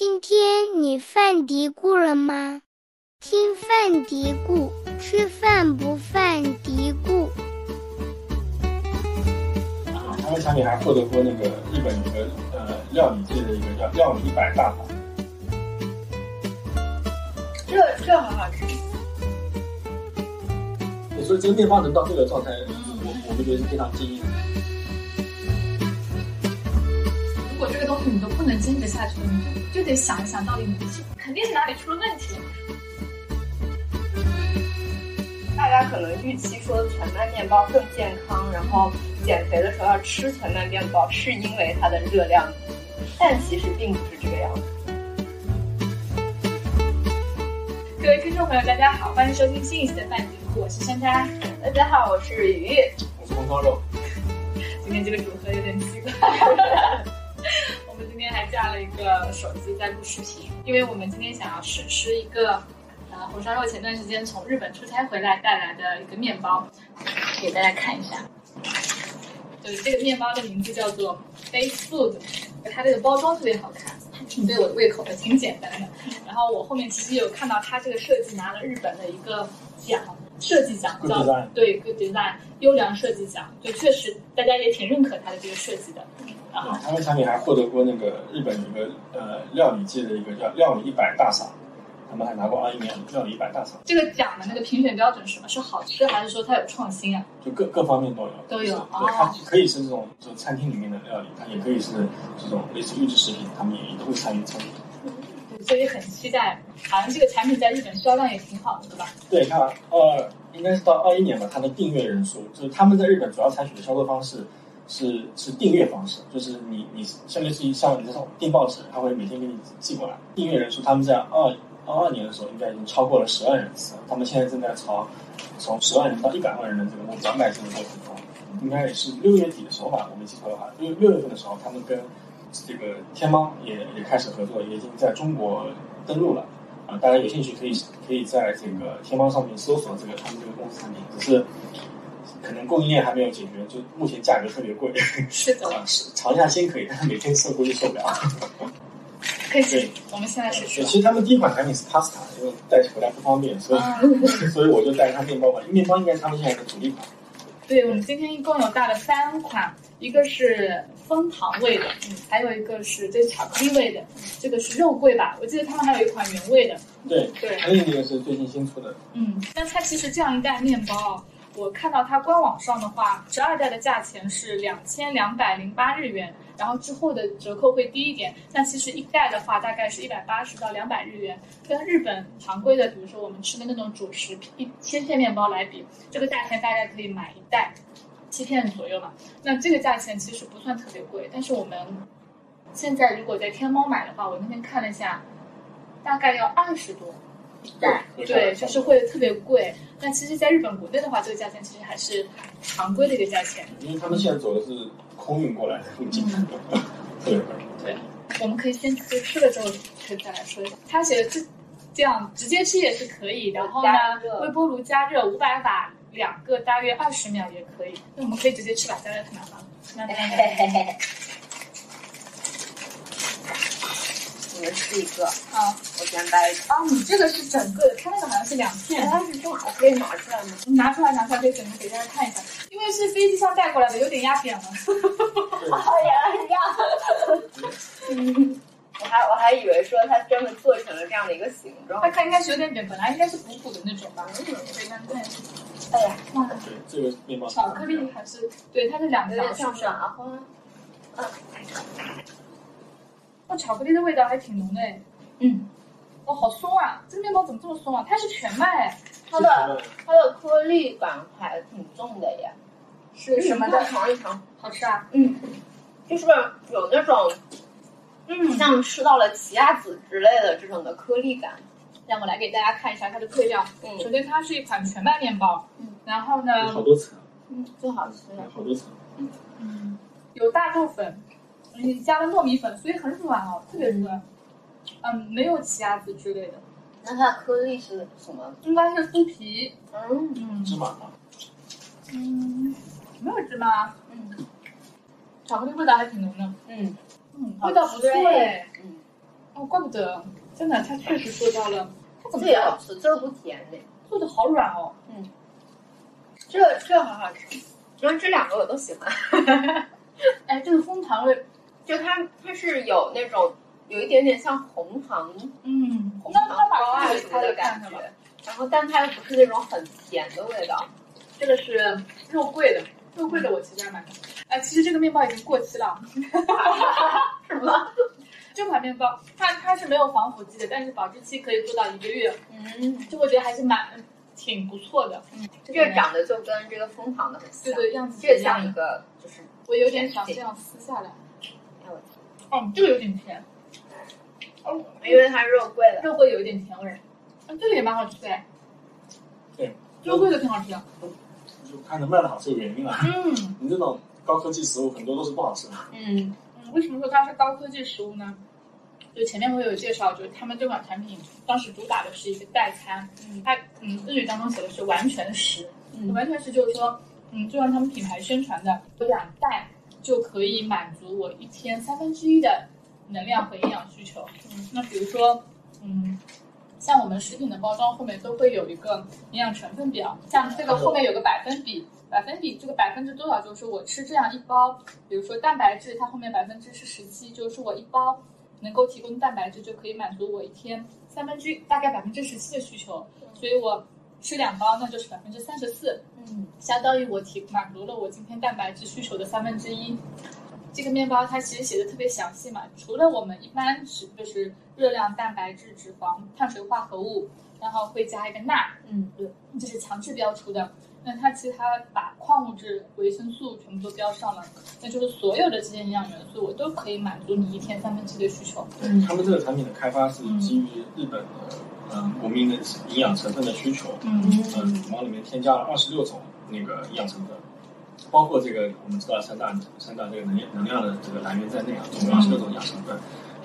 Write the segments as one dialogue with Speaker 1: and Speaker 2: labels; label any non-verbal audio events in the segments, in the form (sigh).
Speaker 1: 今天你犯嘀咕了吗？听犯嘀咕，吃饭不犯嘀咕。
Speaker 2: 啊，他们产品还获得过那个日本一个呃料理界的一个叫料理一百大法。
Speaker 3: 这这很好吃。
Speaker 2: 所以这个面包能到这个状态，我我们觉得是非常惊艳。
Speaker 4: 这个东西你都不能坚持下去，你就就得想一想，到底你是肯定是哪里出了问题。
Speaker 3: 大家可能预期说全麦面包更健康，然后减肥的时候要吃全麦面包，是因为它的热量低，但其实并不是这个样子。
Speaker 4: 各位听众朋友，大家好，欢迎收听新一期的饭局，我是珊珊。
Speaker 3: 大家好，我是雨雨，
Speaker 2: 我是红烧肉。
Speaker 4: 今天这个组合有点奇怪。(laughs) (laughs) 我们今天还架了一个手机在录视频，因为我们今天想要试吃一个，呃，红烧肉前段时间从日本出差回来带来的一个面包，给大家看一下。对，这个面包的名字叫做 Base Food，它这个包装特别好看，挺对我的胃口的，挺简单的。然后我后面其实有看到它这个设计拿了日本的一个奖，设计奖叫对 Good Design 优良设计奖，就确实大家也挺认可它的这个设计的。然后
Speaker 2: 对，他们产品还获得过那个日本一个呃料理界的一个叫料理一百大赏，他们还拿过二一年料理一百大赏，
Speaker 4: 这个奖的那个评选标准是什么？是好吃还是说它有创新啊？
Speaker 2: 就各各方面都有。
Speaker 4: 都有
Speaker 2: 对，它可以是这种就餐厅里面的料理，它也可以是这种类似预制食品，他们也都会参与参与。
Speaker 4: 对，所以很期待。好像这个产品在日本销量也挺好的，对吧？
Speaker 2: 对，看二应该是到二一年吧，它的订阅人数就是他们在日本主要采取的销售方式是是订阅方式，就是你你像类似于像你这种订报纸，他会每天给你寄过来。订阅人数他们在二二二年的时候应该已经超过了十万人次，他们现在正在朝从十万人到一百万人的这个目标迈进的过程中，应该也是六月底的时候吧，我没记错的话，六六月份的时候，他们跟这个天猫也也开始合作，也已经在中国登陆了。啊，大家有兴趣可以可以在这个天猫上面搜索这个他们这个公司产品，只是可能供应链还没有解决，就目前价格特别贵。
Speaker 4: 是的，(laughs)
Speaker 2: 啊，是尝一下先可以，但是每天吃估计受不了。
Speaker 4: 可以。我们现在是
Speaker 2: 对，
Speaker 4: 试。
Speaker 2: 其实他们第一款产品是 pasta，因为带回来不方便，所以、(laughs) 所以我就带它面包吧，面包应该是他们现在的主力款。
Speaker 4: 对，我们今天一共有带了三款，一个是枫糖味的，嗯，还有一个是这是巧克力味的，这个是肉桂吧？我记得他们还有一款原味的，
Speaker 2: 对，
Speaker 4: 对
Speaker 2: 还有一个是最近新出的，
Speaker 4: 嗯，但它其实这样一袋面包，我看到它官网上的话，十二袋的价钱是两千两百零八日元，然后之后的折扣会低一点。但其实一袋的话，大概是一百八十到两百日元，跟日本常规的，比如说我们吃的那种主食一千片面包来比，这个价钱大概可以买一袋七片左右嘛。那这个价钱其实不算特别贵，但是我们现在如果在天猫买的话，我那天看了一下，大概要二十多。
Speaker 2: 对，
Speaker 4: 对，就是会特别贵。但其实，在日本国内的话，这个价钱其实还是常规的一个价钱。
Speaker 2: 因为他们现在走的是空运过来的路径，
Speaker 4: 嗯 (laughs)
Speaker 2: 对，
Speaker 4: 对，我们可以先直接吃了之后，可以再来说一下。他写的这这样直接吃也是可以，然后呢，微波炉加热五百瓦两个，大约二十秒也可以。那我们可以直接吃吧，加热太麻烦了。那 (laughs) 那那
Speaker 3: 嘿嘿嘿。你们试一个，
Speaker 4: 啊
Speaker 3: 我先掰一个。
Speaker 4: 啊，你这个是整个的，它那个好像是两片
Speaker 3: 哎，。它是正好可以拿出来吗？
Speaker 4: 你拿出来，拿出来，可以整个给大家看一下，因为是飞机上带过来的，有点压扁了。(laughs)
Speaker 3: 哦，原来是这样。嗯，(laughs) 我还我还以为说它专门做成了这样的一个形状
Speaker 4: 它。看应该是有点扁，本来应该是鼓鼓的那种吧。嗯，可以看看。
Speaker 3: 哎呀，
Speaker 4: 哇，
Speaker 2: 对，这个面包
Speaker 4: 巧克力还是对，它是两条，
Speaker 3: 有点像
Speaker 4: 是不哦，巧克力的味道还挺浓的哎。嗯，哇，好松啊！这个面包怎么这么松啊？它是全麦哎，
Speaker 3: 它的它的颗粒感还挺重的耶。
Speaker 4: 是什么的？
Speaker 3: 尝一尝。
Speaker 4: 好吃啊？
Speaker 3: 嗯，就是有那种
Speaker 4: 嗯，
Speaker 3: 像吃到了奇亚籽之类的这种的颗粒感。
Speaker 4: 让我来给大家看一下它的配料。
Speaker 3: 嗯
Speaker 4: 首先，它是一款全麦面包，
Speaker 3: 嗯，
Speaker 4: 然后呢，
Speaker 2: 好多层，
Speaker 3: 嗯，最好吃
Speaker 2: 有好多层，
Speaker 4: 嗯，有大豆粉，你加了糯米粉，所以很软哦，特别软。嗯，没有奇亚籽之类的，
Speaker 3: 那它的颗粒是什么？
Speaker 4: 应该是酥皮。
Speaker 3: 嗯
Speaker 4: 嗯
Speaker 2: 芝麻吗？
Speaker 4: 嗯，没有芝麻，
Speaker 3: 嗯
Speaker 4: 巧克力味道还挺浓的。
Speaker 3: 嗯
Speaker 4: 嗯，味道不错
Speaker 3: 吃
Speaker 4: 哎。
Speaker 3: 嗯，
Speaker 4: 哦，怪不得，真的，它确实做到了。它怎么
Speaker 3: 这也好吃，这个不甜的，
Speaker 4: 做的好软哦？
Speaker 3: 嗯这这好好吃。因为这两个我都喜欢，(laughs)
Speaker 4: 哎，这个枫糖味，
Speaker 3: 就它它是有那种有一点点像红糖
Speaker 4: 嗯，
Speaker 3: 红糖包啊
Speaker 4: 把
Speaker 3: 什么的感觉，然后但它又不是那种很甜的味道。
Speaker 4: 这个是肉桂的，肉桂的我其实还蛮。哎，其实这个面包已经过期了。
Speaker 3: 什么？
Speaker 4: 这款面包它它是没有防腐剂的，但是保质期可以做到一个月，
Speaker 3: 嗯，
Speaker 4: 就我觉得还是蛮挺不错的。嗯，
Speaker 3: 这个长得就跟这个蜂糖的很像，
Speaker 4: 对对样子
Speaker 3: 这
Speaker 4: 样
Speaker 3: 像一个就是
Speaker 4: 我有点想这样撕下来。哦，这个有点甜，哦，
Speaker 3: 因为它肉桂的。
Speaker 4: 肉桂有一点甜味儿。啊，这个也蛮好吃的。
Speaker 2: 对，
Speaker 4: 肉桂的挺好吃的。
Speaker 2: 就看能卖的好是有原因的。
Speaker 4: 嗯
Speaker 2: 你这种高科技食物很多都是不好吃的。
Speaker 3: 嗯
Speaker 4: 嗯，为什么说它是高科技食物呢？就前面会有介绍，就是他们这款产品当时主打的是一个代餐，
Speaker 3: 嗯
Speaker 4: 它嗯日语当中写的是完全食，
Speaker 3: 嗯
Speaker 4: 完全食就是说，嗯，就像他们品牌宣传的，有两袋就可以满足我一天三分之一的能量和营养需求。
Speaker 3: 嗯
Speaker 4: 那比如说，嗯，像我们食品的包装后面都会有一个营养成分表，像这个后面有个百分比，百分比这个百分之多少就是我吃这样一包，比如说蛋白质，它后面百分之是十七，就是我一包能够提供蛋白质就可以满足我一天三分之一，大概百分之十七的需求，所以我吃两包那就是百分之三十四，
Speaker 3: 嗯
Speaker 4: 相当于我提满足了我今天蛋白质需求的三分之一。这个面包它其实写的特别详细嘛，除了我们一般吃就是热量、蛋白质、脂肪、碳水化合物，然后会加一个钠，
Speaker 3: 嗯
Speaker 4: 对，这是强制标出的。那它其实它把矿物质、维生素全部都标上了，那就是所有的这些营养元素，我都可以满足你一天三分之一的需求。
Speaker 2: 对他们这个产品的开发是基于日本的嗯国民的营养成分的需求，
Speaker 4: 嗯
Speaker 2: 嗯，往里面添加了二十六种那个营养成分，包括这个我们知道三大三大这个能量能量的这个来源在内啊，总共二十六种营养成分。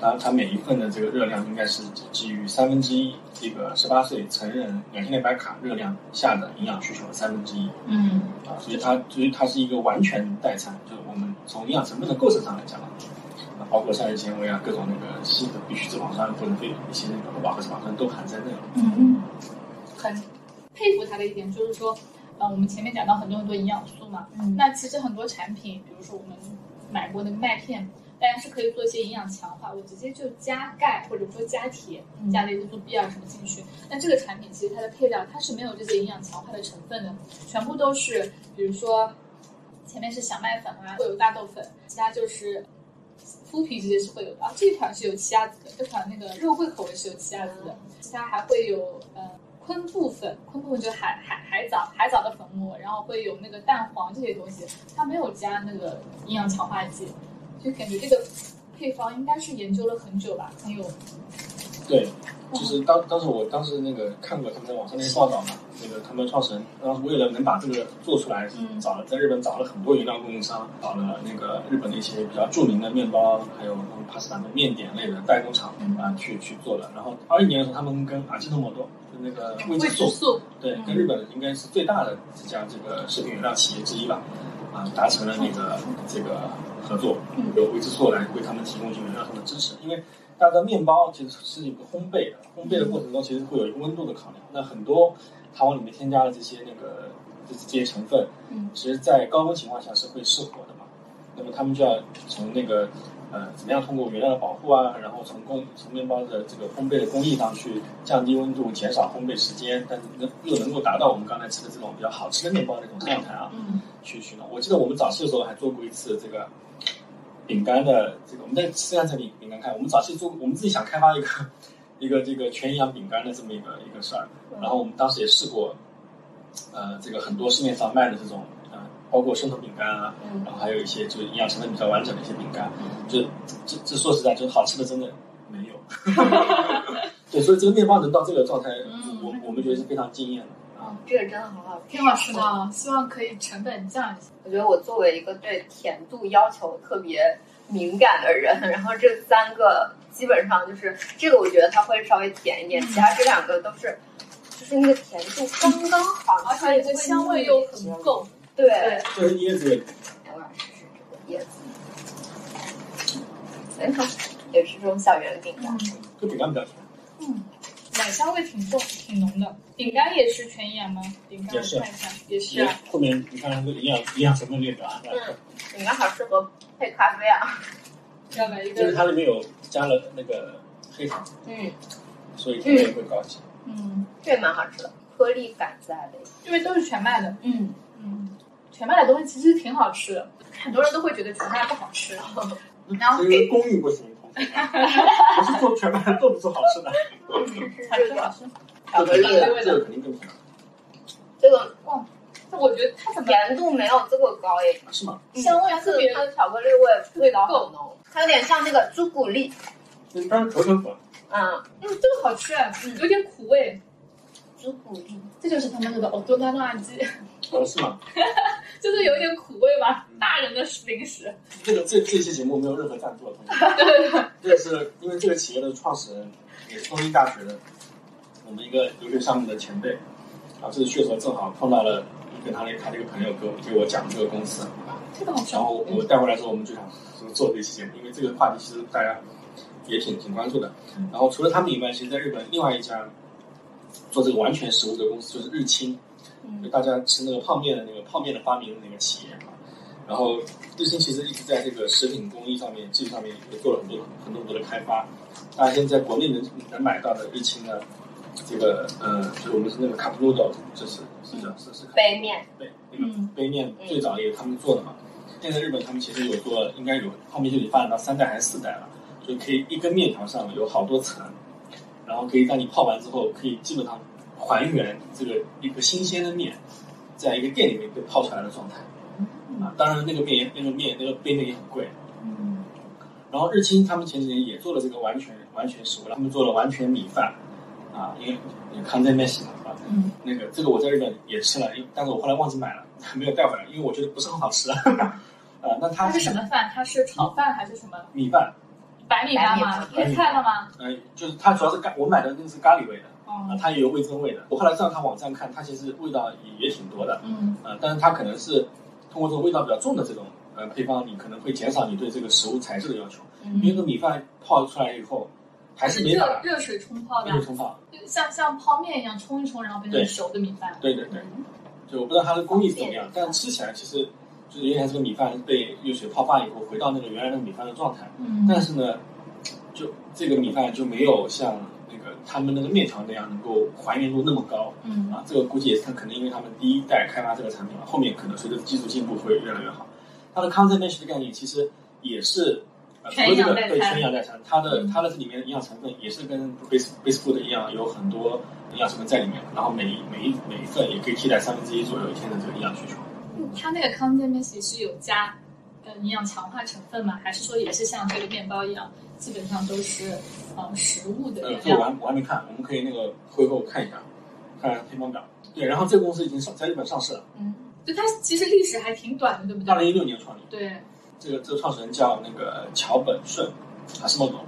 Speaker 2: 它它每一份的这个热量应该是基于三分之一这个十八岁成人两千六百卡热量下的营养需求的三分之一
Speaker 4: 嗯
Speaker 2: 啊，所以它所以它是一个完全代餐，就是我们从营养成分的构成上来讲包括膳食纤维啊，各种那个细的必需脂肪酸或者非一些那个不饱和脂肪酸都含在内了。
Speaker 4: 嗯，很佩服他的一点就是说，呃，我们前面讲到很多很多营养素嘛，
Speaker 3: 嗯
Speaker 4: 那其实很多产品，比如说我们买过那个麦片，大家是可以做一些营养强化，我直接就加钙或者说加铁，
Speaker 3: 嗯
Speaker 4: 加维生素 B 啊什么进去。那这个产品其实它的配料它是没有这些营养强化的成分的，全部都是比如说前面是小麦粉啊，会有大豆粉，其他就是。麸皮这些是会有的啊，这一款是有奇亚籽的，这款那个肉桂口味是有奇亚籽的，其他还会有呃昆布粉，昆布粉就海海海藻海藻的粉末，然后会有那个蛋黄这些东西，它没有加那个营养强化剂，就感觉这个配方应该是研究了很久吧，很有
Speaker 2: 对，就是当当时我当时那个看过他们在网上那些报道嘛，那个他们创始人当时为了能把这个做出来，
Speaker 4: 嗯
Speaker 2: 找了在日本找了很多原料供应商，找了那个日本的一些比较著名的面包，还有他们帕斯塔的面点类的代工厂
Speaker 4: 嗯。
Speaker 2: 啊去去做的。然后二一年的时候，他们跟阿基诺摩多就那个
Speaker 4: 味之素，
Speaker 2: 对，
Speaker 4: 嗯。
Speaker 2: 跟日本应该是最大的这家这个食品原料企业之一吧，啊，达成了那个这个合作，
Speaker 4: 嗯。
Speaker 2: 由未知素来为他们提供这个流量上的支持，因为大家知道面包其实是一个烘焙的，烘焙的过程中其实会有一个温度的考量，那很多它往里面添加了这些那个这这些成分，
Speaker 4: 嗯。
Speaker 2: 其实在高温情况下是会失火的嘛，那么他们就要从那个呃怎么样通过原料的保护啊，然后从工从面包的这个烘焙的工艺上去降低温度，减少烘焙时间，但是能又能够达到我们刚才吃的这种比较好吃的面包那种状态啊，
Speaker 4: 嗯。
Speaker 2: 去去弄。我记得我们早期的时候还做过一次这个饼干的这个，我们在试下这饼饼干看，我们早期做我们自己想开发一个一个这个全营养饼干的这么一个一个事儿，然后我们当时也试过，呃，这个很多市面上卖的这种呃，包括生酮饼干啊，
Speaker 3: 嗯
Speaker 2: 然后还有一些就是营养成分比较完整的一些饼干，就这这说实在，就是好吃的真的没有。(laughs) 对，所以这个面包能到这个状态，
Speaker 4: 嗯
Speaker 2: 我我们觉得是非常惊艳的。
Speaker 3: 嗯，这个真的很好吃，
Speaker 4: 挺好吃的啊，希望可以成本降一些。
Speaker 3: 我觉得我作为一个对甜度要求特别敏感的人，然后这三个基本上就是这个，我觉得它会稍微甜一点，其他这两个都是就是那个甜度刚刚好，
Speaker 4: 而且这个香味又很够。
Speaker 3: 对，
Speaker 4: 对，
Speaker 2: 这是椰子味，
Speaker 3: 我想试试这个椰子。哎，好，也是这种小圆饼干。
Speaker 2: 这饼干比较甜，
Speaker 4: 嗯，奶香味挺重，挺浓的。饼干也是全营养吗？饼干
Speaker 2: 也是
Speaker 4: 我看一下，也是
Speaker 2: 也
Speaker 4: 啊。
Speaker 2: 后面你看这个营养营养成分列表啊，
Speaker 3: 嗯，饼干好适合配咖啡啊。
Speaker 4: 要买一
Speaker 2: 个。就
Speaker 4: 是，
Speaker 2: 它里面有加了那个黑糖，
Speaker 3: 嗯，
Speaker 2: 所以甜味会高级。
Speaker 4: 嗯，
Speaker 3: 这蛮好吃的，颗粒感在的。
Speaker 4: 因为都是全麦的，
Speaker 3: 嗯，
Speaker 4: 嗯，全麦的东西其实挺好吃的，很多人都会觉得全麦不好吃。然后
Speaker 2: 因为工艺不行，不是做全麦做不出好吃的，(laughs)
Speaker 3: 是
Speaker 4: 好 (laughs)
Speaker 3: 这个
Speaker 4: 吃好吃。
Speaker 3: 巧克力的，
Speaker 2: 这个肯定更好，
Speaker 3: 这个
Speaker 4: 哇我觉得它怎么
Speaker 3: 甜度没有这个高耶，
Speaker 2: 是吗？
Speaker 4: 香味特别
Speaker 3: 它的巧克力味味道很浓，它有点像那个朱古力。
Speaker 2: 但是当然可可粉，
Speaker 3: 嗯，
Speaker 4: 嗯，这个好吃，嗯，有点苦味。
Speaker 3: 朱古力。
Speaker 4: 这就是他们那个哦多干辣鸡，
Speaker 2: 哦是吗？(laughs)
Speaker 4: 就是有点苦味吧，大人的零食。
Speaker 2: 这个这这期节目没有任何赞助的同学，(laughs) 这个是因为这个企业的创始人也是东京大学的我们一个留学项目的前辈，然后这次去的时候正好碰到了，跟他的他那个朋友给我给我讲这个公司，
Speaker 4: 这个好吃
Speaker 2: 然。后我带回来之后，我们就想说做这期节目，因为这个话题其实大家也挺挺关注的。然后除了他们以外，其实在日本另外一家做这个完全食物的公司就是日清，就大家吃那个泡面的那个泡面的发明的那个企业嘛。然后日清其实一直在这个食品工艺上面、技术上面也做了很多很多很多的开发。大家现在在国内能能买到的日清呢这个呃，就是我们是那个 cup noodle，就是是叫是是
Speaker 3: 杯面，
Speaker 2: 对，那个杯面最早也是他们做的嘛。现在日本他们其实有做，应该有泡面就已经发展到三代还是四代了，就可以一根面条上有好多层，然后可以让你泡完之后，可以基本上还原这个一个新鲜的面，在一个店里面被泡出来的状态。啊，当然那个面也那个面那个杯面也很贵。
Speaker 4: 嗯，
Speaker 2: 然后日清他们前几年也做了这个完全完全食物，他们做了完全米饭，啊，因为康在面西嘛，啊，
Speaker 4: 嗯，
Speaker 2: 那个这个我在日本也吃了，因但是我后来忘记买了，(laughs) 没有带回来，因为我觉得不是很好吃。(laughs) 啊，那它
Speaker 4: 它是什么饭？它是炒饭还是什么？
Speaker 2: 米饭？
Speaker 4: 白米饭吗？
Speaker 2: 白
Speaker 4: 菜了吗？
Speaker 2: 呃，就是它主要是咖，我买的那个是咖喱味的，啊，
Speaker 4: 哦，
Speaker 2: 它也有味增味的。我后来上它网站看，它其实味道也也挺多的，
Speaker 4: 嗯
Speaker 2: 啊，但是它可能是通过这种味道比较重的这种呃配方，你可能会减少你对这个食物材质的要求，因为这个米饭泡出来以后还是没
Speaker 4: 热热水冲泡的
Speaker 2: 热，水冲泡。
Speaker 4: 像像泡面一样冲一冲，然后变成熟的米饭。
Speaker 2: 对对对，就我不知道它的工艺怎么样，但吃起来其实就是原来这个米饭被热水泡发以后回到那个原来那个米饭的状态，
Speaker 4: 嗯，
Speaker 2: 但是呢，就这个米饭就没有像那个他们那个面条那样能够还原度那么高
Speaker 4: 嗯
Speaker 2: 啊。这个估计也是他可能因为他们第一代开发这个产品嘛，后面可能随着技术进步会越来越好。它的 content mesh 的概念其实也是。呃，除了这个对
Speaker 4: 全营养代餐
Speaker 2: 它的
Speaker 4: 嗯
Speaker 2: 它的这里面的营养成分也是跟 base base food 一样，有很多营养成分在里面，然后每一每一每一份也可以替代三分之一左右一天的这个营养需求。
Speaker 4: 它那个 content mesh 是有加呃营养强化成分吗？还是说也是像这个面包一样，基本上都是呃食物的
Speaker 2: 呃，
Speaker 4: 原料？
Speaker 2: 这我还我还没看，我们可以那个会后看一下，看看配方表。对，然后这个公司已经上在日本上市了，
Speaker 4: 嗯，就它其实历史还挺短的，对不对？
Speaker 2: 二零一六年创立。
Speaker 4: 对，
Speaker 2: 这个这个创始人叫那个桥本顺，还是莫总，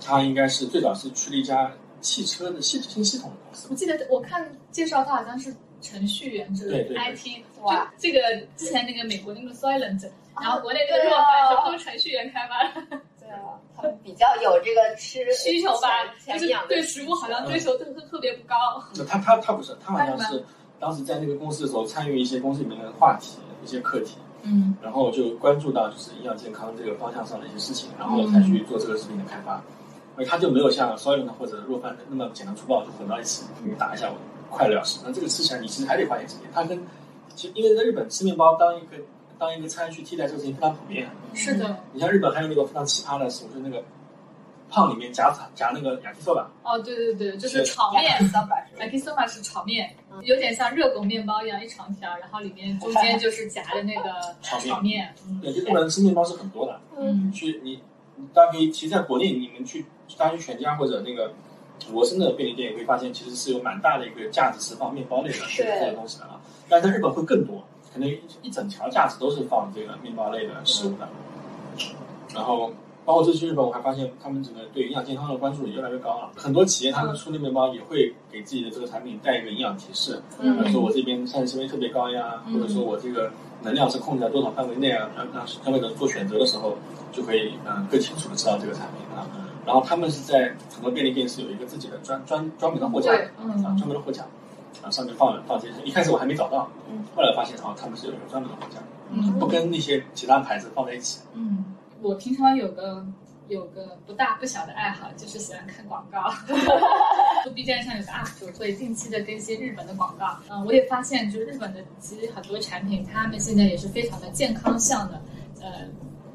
Speaker 2: 他应该是最早是去了一家汽车的系新系统的公司
Speaker 4: 我。记得我看介绍他好像是程序员之类的 IT，
Speaker 3: 哇。
Speaker 4: 这个之前那个美国那个 Silent，然后国内那个
Speaker 3: 对
Speaker 4: 热
Speaker 3: 啊
Speaker 4: 饭都是程序员开发。的
Speaker 3: 对啊，他们比较有这个吃
Speaker 4: 需求吧，就是对食物好像追求特特特别不高。
Speaker 2: 那他他他不是，他好像
Speaker 4: 是
Speaker 2: 是当时在那个公司的时候参与一些公司里面的话题、一些课题，
Speaker 4: 嗯。
Speaker 2: 然后就关注到就是营养健康这个方向上的一些事情，然后才去做这个食品的开发。而他就没有像 Soylent 或者若饭那么简单粗暴，就混到一起，你打一下快了事。那这个吃起来你其实还得花点时间。它跟其实因为在日本吃面包当一个当一个餐去替代这个事情非常普遍。
Speaker 4: 是的，
Speaker 2: 你像日本还有那个非常奇葩的食物，就是那个胖里面夹夹那个雅基寿吧，
Speaker 4: 哦，对对对，就是
Speaker 2: 是
Speaker 4: 炒面。
Speaker 3: 三百
Speaker 4: m a k i s o m a 是炒面，有点像热狗面包一样一长条，然后里面中间就是夹的那个 (laughs)
Speaker 2: 炒面
Speaker 4: 炒面。嗯
Speaker 2: 对，就日本人吃面包是很多的。
Speaker 4: 嗯
Speaker 2: 去你你大家可以，其实在国内你们去大家去全家或者那个罗森的便利店，也会发现其实是有蛮大的一个价值是放面包类的这
Speaker 3: 是
Speaker 2: 些东西的啊。但是在日本会更多，可能一整条架子都是放这个面包类的食物的。然后包括这次去日本，我还发现他们整个对营养健康的关注也越来越高了。很多企业他们出的面包也会给自己的这个产品带一个营养提示，比
Speaker 3: 嗯
Speaker 2: 如说我这边膳食纤维特别高呀，
Speaker 4: 嗯
Speaker 2: 或者说我这个能量是控制在多少范围内啊，让让消费者做选择的时候就可以嗯更清楚的知道这个产品啊。然后他们是在很多便利店是有一个自己的专专专门的货架，
Speaker 4: 对嗯
Speaker 2: 啊专门的货架，啊上面放放这些。一开始我还没找到，
Speaker 3: 嗯
Speaker 2: 后来发现啊他们是有一个专门的货架，
Speaker 4: 嗯
Speaker 2: 不跟那些其他牌子放在一起。
Speaker 4: 嗯，我平常有个有个不大不小的爱好，就是喜欢看广告。(laughs) 就 B 站上有个 UP 主会定期的更新日本的广告。嗯，我也发现，就是日本的其实很多产品，他们现在也是非常的健康向的。呃，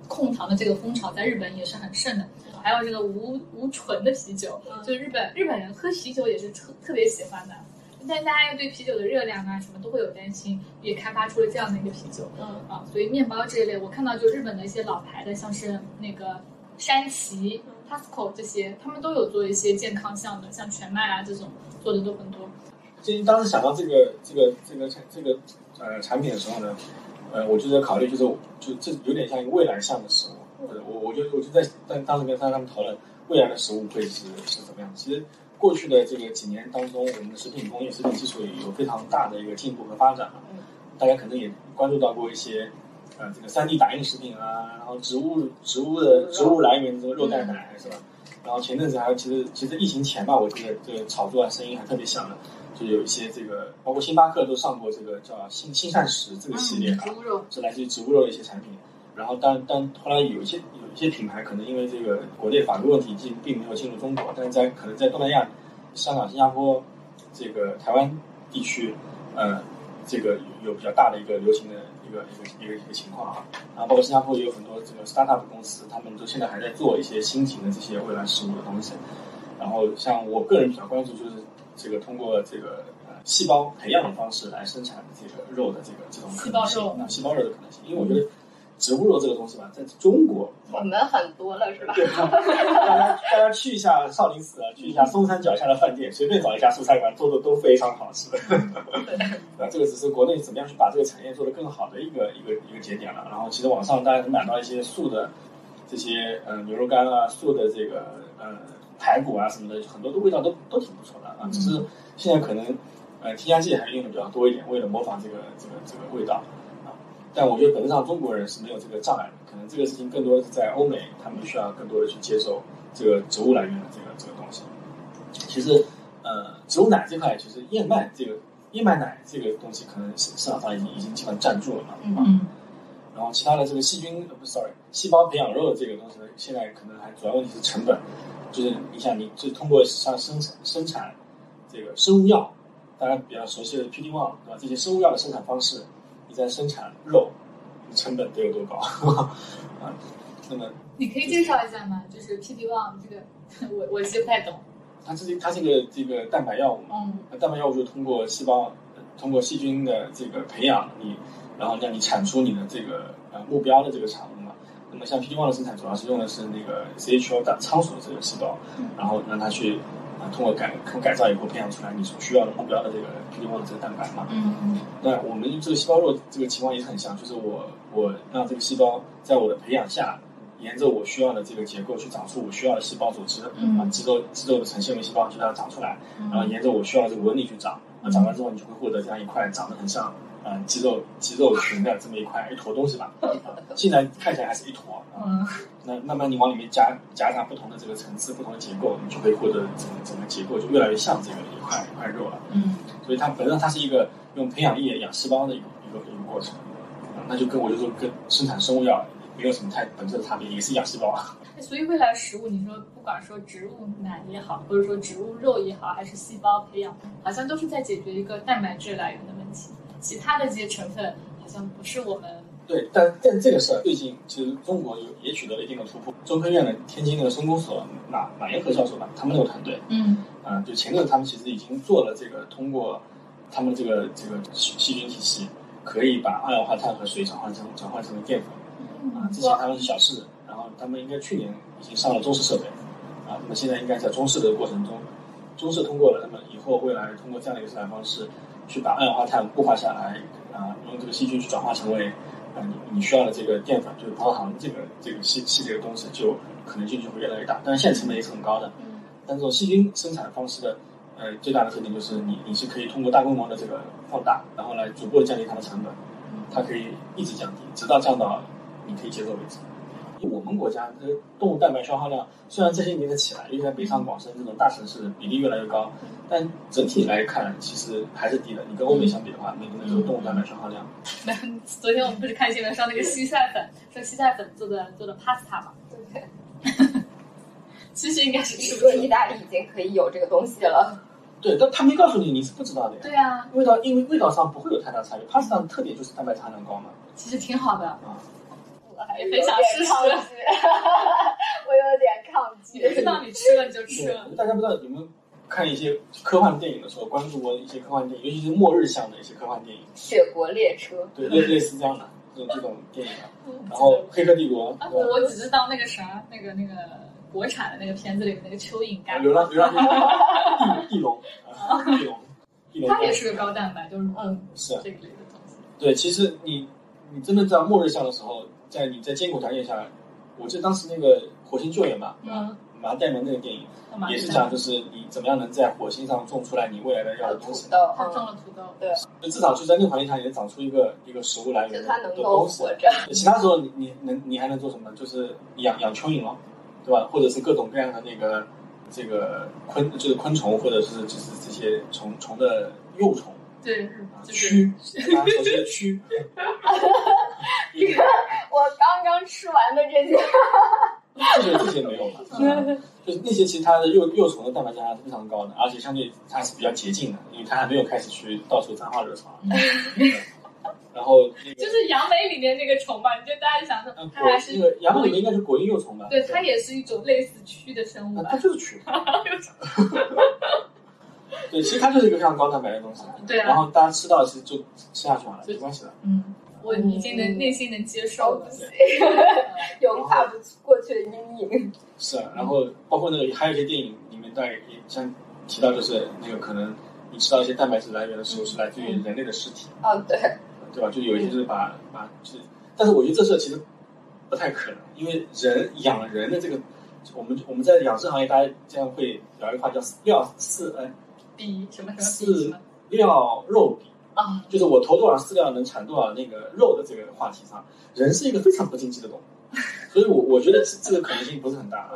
Speaker 4: 控糖的这个风潮在日本也是很盛的。还有这个无无醇的啤酒，就日本日本人喝啤酒也是特特别喜欢的。但大家又对啤酒的热量啊什么都会有担心，也开发出了这样的一个啤酒。
Speaker 3: 嗯
Speaker 4: 啊，所以面包这一类，我看到就日本的一些老牌的，像是那个山崎、Tasco 这些，他们都有做一些健康项的，像全麦啊这种做的都很多。
Speaker 2: 其实当时想到这个这个这个产这个呃产品的时候呢，呃，我就在考虑，就是就这有点像一个未来向的食物。我我就我就在在当时跟他他们讨论未来的食物会是是怎么样。其实过去的这个几年当中，我们的食品工业、食品技术也有非常大的一个进步和发展嘛。大家可能也关注到过一些呃这个三 D 打印食品啊，然后植物植物的植物来源这个肉蛋奶是吧？然后前阵子还有其实其实疫情前吧，我记得这个炒作啊声音还特别响的，就有一些这个包括星巴克都上过这个叫新新膳食这个系列啊是来自于植物肉的一些产品。然后但但后来有一些有一些品牌可能因为这个国内法律问题进并没有进入中国，但是在可能在东南亚、香港、新加坡、这个台湾地区，呃，这个有有比较大的一个流行的一个一个一个一个情况啊。然后包括新加坡也有很多这个 startup 公司，他们都现在还在做一些新型的这些未来食物的东西。然后像我个人比较关注就是这个通过这个呃细胞培养的方式来生产这个肉的这个这种可能性
Speaker 4: 细胞肉
Speaker 2: 啊，细胞肉的可能性，因为我觉得植物肉这个东西吧，在中国
Speaker 3: 我们很多了是吧？
Speaker 2: 大家大家去一下少林寺啊，去一下嵩山脚下的饭店，随便找一家素菜馆做的都非常好吃。啊，这个只是国内怎么样去把这个产业做得更好的一个一个一个节点了。然后其实网上大家能买到一些素的这些呃牛肉干啊，素的这个呃排骨啊什么的，很多的味道都都挺不错的啊。只是现在可能呃添加剂还用的比较多一点，为了模仿这个这个这个味道啊。但我觉得本质上中国人是没有这个障碍的，可能这个事情更多的是在欧美，他们需要更多的去接受这个植物来源的这个这个东西。其实，呃，植物奶这块，其实燕麦这个燕麦奶这个东西，可能市市场上已经已经基本占住了嘛。啊
Speaker 4: 嗯
Speaker 2: 然后其他的这个细菌，呃不，sorry，细胞培养肉的这个东西呢，现在可能还主要问题是成本，就是你想，你就通过像生产生产这个生物药，大家比较熟悉的 PD one 对吧？这些生物药的生产方式，你在生产肉，成本得有多高 (laughs) 啊？那么
Speaker 4: 你可以介绍一下吗？就是 PD one 这个，(laughs) 我我其实不太懂。
Speaker 2: 它这是它这个这个蛋白药物嘛，
Speaker 4: 嗯
Speaker 2: 那蛋白药物就通过细胞，呃通过细菌的这个培养你，然后让你产出你的这个呃目标的这个产物嘛。那么像 PD one 的生产，主要是用的是那个 CHO 的仓鼠的这个细胞，然后让它去啊、通过改通过改造以后培养出来你所需要的目标的这个 PD one 的这个蛋白嘛。
Speaker 4: 嗯嗯。
Speaker 2: 那我们这个细胞肉这个情况也是很像，就是我我让这个细胞在我的培养下，沿着我需要的这个结构去长出我需要的细胞组织，
Speaker 4: 嗯。
Speaker 2: 啊，肌肉肌肉的成纤维细胞就让它长出来，
Speaker 4: 嗯。
Speaker 2: 然后沿着我需要的这个纹理去长，那长完之后你就会获得这样一块长得很像啊、肌肉肌肉群的这么一块一坨东西吧，啊，现在看起来还是一坨啊，
Speaker 4: 嗯
Speaker 2: 那慢慢你往里面加加上不同的这个层次、不同的结构，你就会获得整个整个结构就越来越像这个一块一块肉了。
Speaker 4: 嗯
Speaker 2: 所以它本身它是一个用培养液养细胞的一个一个一个过程，啊那就跟我就说跟生产生物药没有什么太本质的差别，也是养细胞啊。
Speaker 4: 所以未来食物，你说不管说植物奶也好，或者说植物肉也好，还是细胞培养，好像都是在解决一个蛋白质来源的问题。其他的这些成分好像不是我们
Speaker 2: 对，但但这个事儿最近其实中国有也取得了一定的突破。中科院的天津那个生公所马马延和教授吧，他们那个团队，
Speaker 4: 嗯
Speaker 2: 啊、就前阵他们其实已经做了这个通过他们这个这个细细菌体系，可以把二氧化碳和水转换成转换成淀粉。啊，之前他们是小试，然后他们应该去年已经上了中试设备，啊，那么现在应该在中试的过程中，中试通过了，那么以后未来通过这样的一个生产方式，去把二氧化碳固化下来，啊，用这个细菌去转化成为，啊，你你需要的这个淀粉，就是葡萄糖这个这个系系列的东西，就可能性就会越来越大，但是现在成本也是很高的，
Speaker 3: 嗯
Speaker 2: 但这种细菌生产方式的，呃，最大的特点就是你你是可以通过大规模的这个放大，然后来逐步的降低它的成本。它可以一直降低，直到降到你可以接受为止。我们国家这个动物蛋白消耗量虽然这些年在起来，因为在北上广深这种大城市比例越来越高，但整体来看其实还是低的。你跟欧美相比的话，每年的这个动物蛋白消耗量，(laughs)
Speaker 4: 那昨天我们不是看新闻上那个西塞粉，说西塞粉做的做的 pasta 嘛？
Speaker 3: 对，(laughs)
Speaker 4: 其实应该是
Speaker 3: 你
Speaker 4: 吃不出
Speaker 3: 说意大利已经可以有这个东西了，
Speaker 2: 对，但他没告诉你，你是不知道的呀。
Speaker 4: 对啊，
Speaker 2: 味道因为味道上不会有太大差异，pasta 的特点就是蛋白含量高嘛。
Speaker 4: 其实挺好的。
Speaker 2: 啊，
Speaker 3: 我还
Speaker 4: 也分享试试
Speaker 3: 抗拒，(laughs) 我有点抗拒。
Speaker 4: 你不知道你吃了你就吃了，，
Speaker 2: 大家不知道有没有看一些科幻电影的时候，关注过一些科幻电影，尤其是末日向的一些科幻电影，
Speaker 3: 雪国列车，
Speaker 2: 对，类类似这样的这种这种电影啊。然后《黑客帝国
Speaker 4: 啊》我只知道那个啥，那个那个国产的那个片子里面那个蚯蚓干，
Speaker 2: 流浪流浪地地龙啊，地龙，地龙
Speaker 4: 它也是个高蛋白，就是
Speaker 3: 嗯，
Speaker 2: 是啊
Speaker 4: 这个类的东西。
Speaker 2: 对，其实你你真的在末日向的时候，在你在艰苦条件下，我记得当时那个火星救援嘛，
Speaker 4: 嗯，
Speaker 2: 马代蒙那个电影也是讲，就是你怎么样能在火星上种出来你未来的要的东西，
Speaker 3: 豆，
Speaker 4: 他种
Speaker 3: 嗯，
Speaker 4: 了土豆，
Speaker 3: 对，
Speaker 2: 就至少就在那个环境下，你能长出一个一个食物来源的
Speaker 3: 就它能够。
Speaker 2: 其他时候你你能你还能做什么？就是养养蚯蚓了，对吧？或者是各种各样的那个这个昆就是昆虫，或者是就是这些虫虫的幼虫
Speaker 4: 对，(laughs)
Speaker 2: 蛆，大家熟悉的蛆。(laughs)
Speaker 3: 我刚刚吃完的这些，
Speaker 2: 这些这些没有嘛，嗯 (laughs) 就是那些其实它的幼幼虫的蛋白质含量是非常高的，而且相对它是比较洁净的，因为它还没有开始去到处沾花惹草。(laughs) 然后那个
Speaker 4: 就是杨梅里面那个虫嘛，你就大家想说它还是
Speaker 2: 那个杨梅里面应该是果蝇幼虫吧？
Speaker 4: 对，它也是一种类似蛆的生物
Speaker 2: 啊，
Speaker 4: 吧
Speaker 2: 它。就是蛆。对，其实它就是一个非常高蛋白的东西。
Speaker 4: 对啊
Speaker 2: 然后大家吃到其实就吃下去完了，没关系的。
Speaker 4: 嗯，我已经能内心能接受了。(laughs)
Speaker 3: 有跨不过去的阴影。
Speaker 2: 是啊，然后包括那个还有一些电影里面大概也像提到，就是那个可能你吃到一些蛋白质来源的时候是来自于人类的尸体。
Speaker 3: 嗯，对，
Speaker 2: 对吧？就有一些就是把把就是，但是我觉得这事其实不太可能，因为人养人的这个，我们我们在养殖行业，大家经常会聊一句话叫“料饲呃
Speaker 4: 比什么什么
Speaker 2: 饲
Speaker 4: 么
Speaker 2: 料肉比
Speaker 4: 啊？”，
Speaker 2: 就是我投多少饲料能产多少那个肉的这个话题上，人是一个非常不经济的动物，(laughs) 所以我我觉得这这个可能性不是很大啊。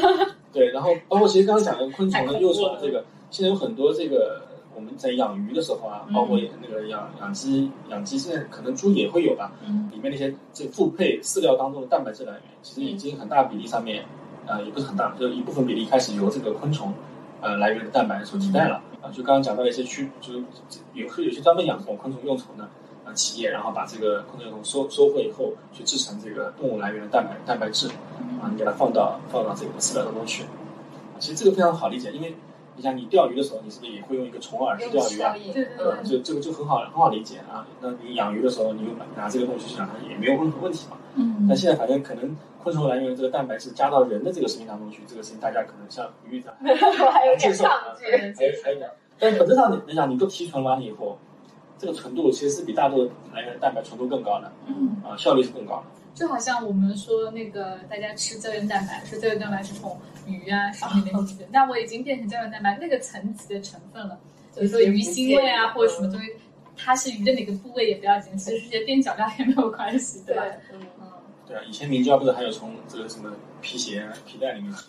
Speaker 2: (laughs) 对，然后包括其实刚刚讲的昆虫的幼虫的这个，现在有很多这个我们在养鱼的时候啊，
Speaker 4: 嗯
Speaker 2: 包括那个养养鸡，养鸡现在可能猪也会有吧，
Speaker 4: 嗯
Speaker 2: 里面那些这复配饲料当中的蛋白质来源，其实已经很大比例上面，呃，也不是很大，就是一部分比例开始由这个昆虫，呃，来源的蛋白所替代了。就刚刚讲到的一些区，就是有有些专门养这种昆虫用途的啊企业，然后把这个昆虫幼虫收收获以后，去制成这个动物来源的蛋白蛋白质，啊，你给它放到放到这个饲料当中去。其实这个非常好理解，因为你像你钓鱼的时候，你是不是也会用一个虫饵去钓鱼啊？
Speaker 4: 对对
Speaker 2: 对就这个就很好很好理解啊。那你养鱼的时候，你用拿这个东西去养它，也没有任何问题嘛。
Speaker 4: 嗯
Speaker 2: 但现在反正可能昆虫来源这个蛋白质加到人的这个食品当中去，这个事情大家可能像鱼仔
Speaker 3: 我 (laughs) 还有点抗拒。
Speaker 2: 还有还有点，但是本质上你讲你都提纯完了以后，这个纯度其实是比大豆来源的蛋白纯度更高的
Speaker 4: 嗯，
Speaker 2: 啊，效率是更高的。
Speaker 4: 就好像我们说那个大家吃胶原蛋白，说胶原蛋白是从鱼啊什么里面提的，那我已经变成胶原蛋白那个层级的成分了，比如说鱼腥味啊或者什么东西，它是鱼的哪个部位也不要紧，其实这些边角料也没有关系，对
Speaker 3: 对
Speaker 4: 吧？，
Speaker 3: 嗯，
Speaker 4: 嗯，
Speaker 2: 对啊，以前明胶不是还有从这个什么皮鞋、皮带里面 (laughs)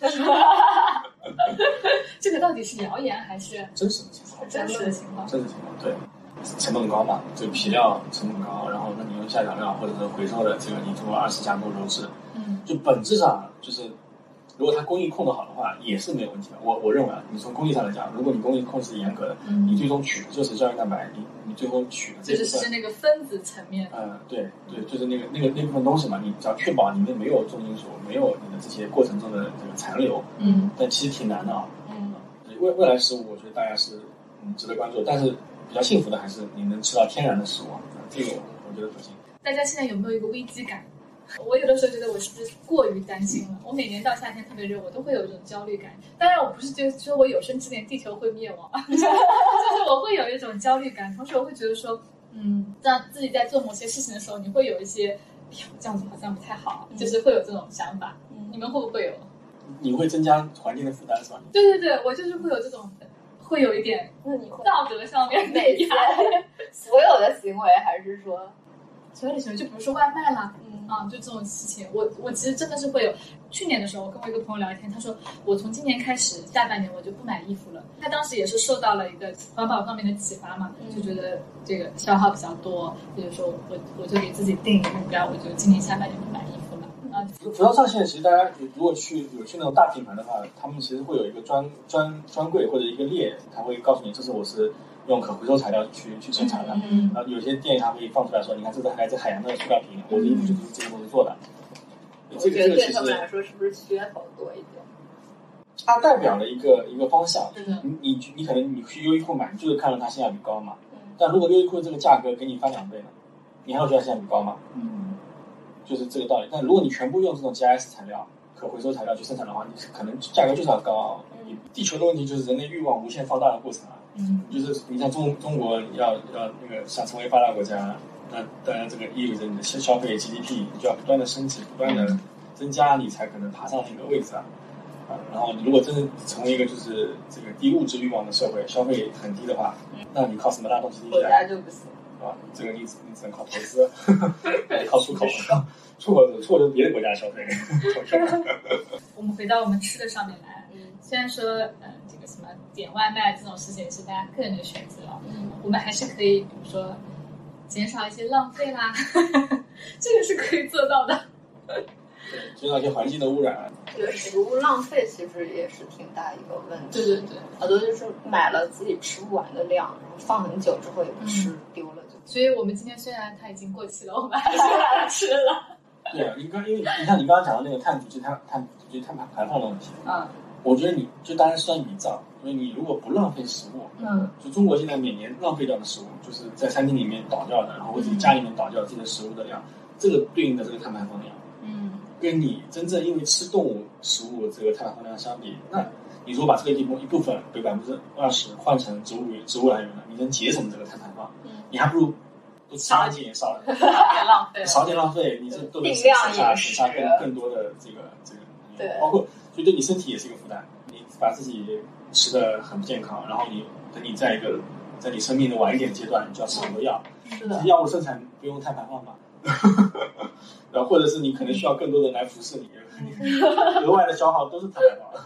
Speaker 4: 这个到底是谣言还是
Speaker 2: 真实的情况，
Speaker 4: 真实的情况？
Speaker 2: 真实情况对。成本高嘛，这个皮料成本高，然后那你用下脚料或者是回收的这个，你通过二次加工揉制，
Speaker 4: 嗯
Speaker 2: 就本质上就是，如果它工艺控制好的话，也是没有问题的。我我认为啊，你从工艺上来讲，如果你工艺控制严格的，你
Speaker 4: 嗯，
Speaker 2: 最终取的就是胶原蛋白，你你最后取的这部分，
Speaker 4: 就是是那个分子层面，
Speaker 2: 呃，对对，就是那个那个那部分东西嘛，你只要确保里面没有重金属，没有你的这些过程中的这个残留，
Speaker 4: 嗯
Speaker 2: 但其实挺难的啊。
Speaker 4: 嗯
Speaker 2: 未未来食物，我觉得大家是嗯值得关注，但是比较幸福的还是你能吃到天然的食物啊，这个我觉得不行。
Speaker 4: 大家现在有没有一个危机感？我有的时候觉得我是不是过于担心了？我每年到夏天特别热，我都会有一种焦虑感。当然，我不是就说我有生之年地球会灭亡，(laughs) 就是我会有一种焦虑感。同时，我会觉得说，嗯，让自己在做某些事情的时候，你会有一些，哎呀，这样子好像不太好，就是会有这种想法。
Speaker 3: 嗯
Speaker 4: 你们会不会有？
Speaker 2: 你会增加环境的负担是吧？
Speaker 4: 对对对，我就是会有这种，会有一点
Speaker 3: 那你会
Speaker 4: 道德上面的
Speaker 3: 哪些
Speaker 4: 压力。
Speaker 3: 所有的行为，还是说
Speaker 4: 所有的行为，就比如说外卖啦，
Speaker 3: 嗯
Speaker 4: 啊，就这种事情，我我其实真的是会有。去年的时候，我跟我一个朋友聊天，他说我从今年开始下半年我就不买衣服了。他当时也是受到了一个环保方面的启发嘛，
Speaker 3: 嗯
Speaker 4: 就觉得这个消耗比较多，所以说我我就给自己定一个目标，我就今年下半年不买衣服
Speaker 2: 服服装上线，其实大家如果去有去那种大品牌的话，他们其实会有一个专专专柜或者一个列，他会告诉你这是我是用可回收材料去去生产的。
Speaker 3: 嗯
Speaker 2: 然后有些店他会放出来说，你看这是来自海洋的塑料瓶，我的衣服就是这些东西做的。这个这个其实
Speaker 3: 他们来说是不是噱头多一点？
Speaker 2: 它代表了一个一个方向。你你你可能你去优衣库买，你就是看到它性价比高嘛。
Speaker 3: 嗯
Speaker 2: 但如果优衣库这个价格给你翻两倍呢，你还会觉得性价比高吗？
Speaker 4: 嗯，
Speaker 2: 就是这个道理。但如果你全部用这种 GIS 材料、可回收材料去生产的话，你可能价格就是要高啊。
Speaker 3: 嗯
Speaker 2: 地球的问题就是人类欲望无限放大的过程啊。
Speaker 4: 嗯，
Speaker 2: 就是你像中中国要要那个想成为发达国家，那当然这个意味着你的消消费 GDP 你就要不断的升级，不断的增加，你才可能爬上那个位置啊。啊，然后你如果真的成为一个就是这个低物质欲望的社会，消费很低的话，那你靠什么拉动 GDP
Speaker 3: 国
Speaker 2: 啊？
Speaker 3: 家就不行。
Speaker 2: 啊，这个你只你只能靠投资，靠出口，出口出口就是别的国家消费。(laughs)
Speaker 4: 我们回到我们吃的上面来，
Speaker 3: 嗯
Speaker 4: 虽然说嗯这个什么点外卖这种事情是大家个人的选择啊，
Speaker 3: 嗯
Speaker 4: 我们还是可以，比如说减少一些浪费啦，(laughs) 这个是可以做到的。
Speaker 2: 对，减少一些环境的污染啊。
Speaker 3: 对，食物浪费其实也是挺大一个问题。
Speaker 4: 对对对，
Speaker 3: 好多就是买了自己吃不完的量，然后放很久之后也不吃，丢了就。
Speaker 4: 所以我们今天虽然它已经过期了，我们还是 (laughs) 把它吃了。
Speaker 2: 对啊，你刚因为你像你刚刚讲的那个碳足迹、碳碳足迹、碳排排放的问题，
Speaker 4: 嗯
Speaker 2: 我觉得你就当然算一笔账，因为你如果不浪费食物，
Speaker 3: 嗯
Speaker 2: 就中国现在每年浪费掉的食物，就是在餐厅里面倒掉的，然后或者家里面倒掉这些食物的量，这个对应的这个碳排放量，
Speaker 4: 嗯
Speaker 2: 跟你真正因为吃动物食物这个碳排放量相比，那你如果把这个地方一部分，比如百分之二十换成植物植物来源了，你能节省这个碳排放，
Speaker 3: 嗯，
Speaker 2: 你还不如多吃干净少
Speaker 4: 点 (laughs) 浪费了。
Speaker 2: 少点浪费，你这都能
Speaker 3: 定
Speaker 2: 省下省下更更多的这个这个，
Speaker 3: 对
Speaker 2: 包括所以对你身体也是一个负担。你把自己吃的很不健康，然后你等你在一个在你生命的晚一点阶段，你就要吃很多药，
Speaker 3: 是的，
Speaker 2: 药物生产不用碳排放吗？(laughs) 然后或者是你可能需要更多的人来服侍你，(laughs) 额外的消耗都是碳排放。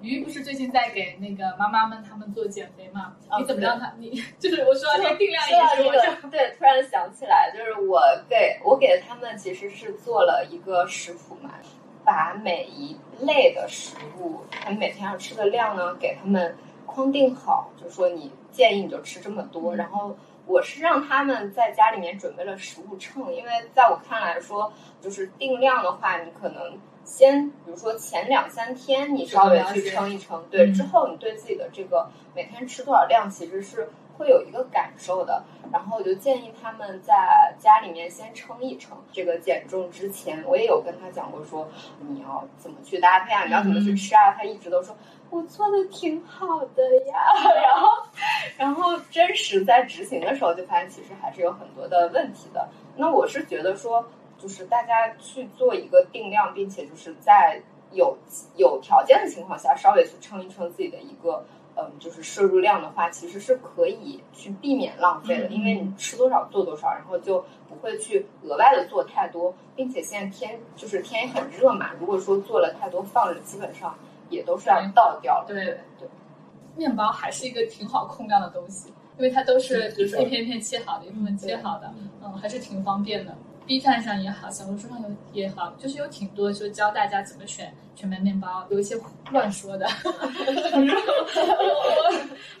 Speaker 4: 鱼不是最近在给那个妈妈们他们做减肥嘛？
Speaker 3: 哦
Speaker 4: 你怎么让他？你就是我说那个定量饮食，我就，
Speaker 3: 对，突然想起来，就是我给我给他们其实是做了一个食谱嘛，把每一类的食物，他们每天要吃的量呢，给他们框定好，就说你建议你就吃这么多，然后。我是让他们在家里面准备了食物秤，因为在我看来说，就是定量的话，你可能先，比如说前两三天你稍微去称一称，对，
Speaker 4: 嗯
Speaker 3: 之后你对自己的这个每天吃多少量其实是会有一个感受的。然后我就建议他们在家里面先称一称。这个减重之前，我也有跟他讲过说你要怎么去搭配啊，你要怎么去吃啊。他一直都说我做的挺好的呀，(laughs) 然后然后真实在执行的时候，就发现其实还是有很多的问题的。那我是觉得说，就是大家去做一个定量，并且就是在有有条件的情况下，稍微去称一称自己的一个。嗯，就是摄入量的话，其实是可以去避免浪费的，
Speaker 4: 嗯
Speaker 3: 因为你吃多少做多少，然后就不会去额外的做太多，并且现在天就是天也很热嘛，如果说做了太多放着，基本上也都是要倒掉了。
Speaker 4: 对
Speaker 3: 对对，
Speaker 4: 面包还是一个挺好控量的东西，因为它都是比如说一片一片切好的，一部分切好的，嗯，还是挺方便的。B 站上也好，小红书上有也好，就是有挺多就教大家怎么选全麦面包，有一些乱说的。我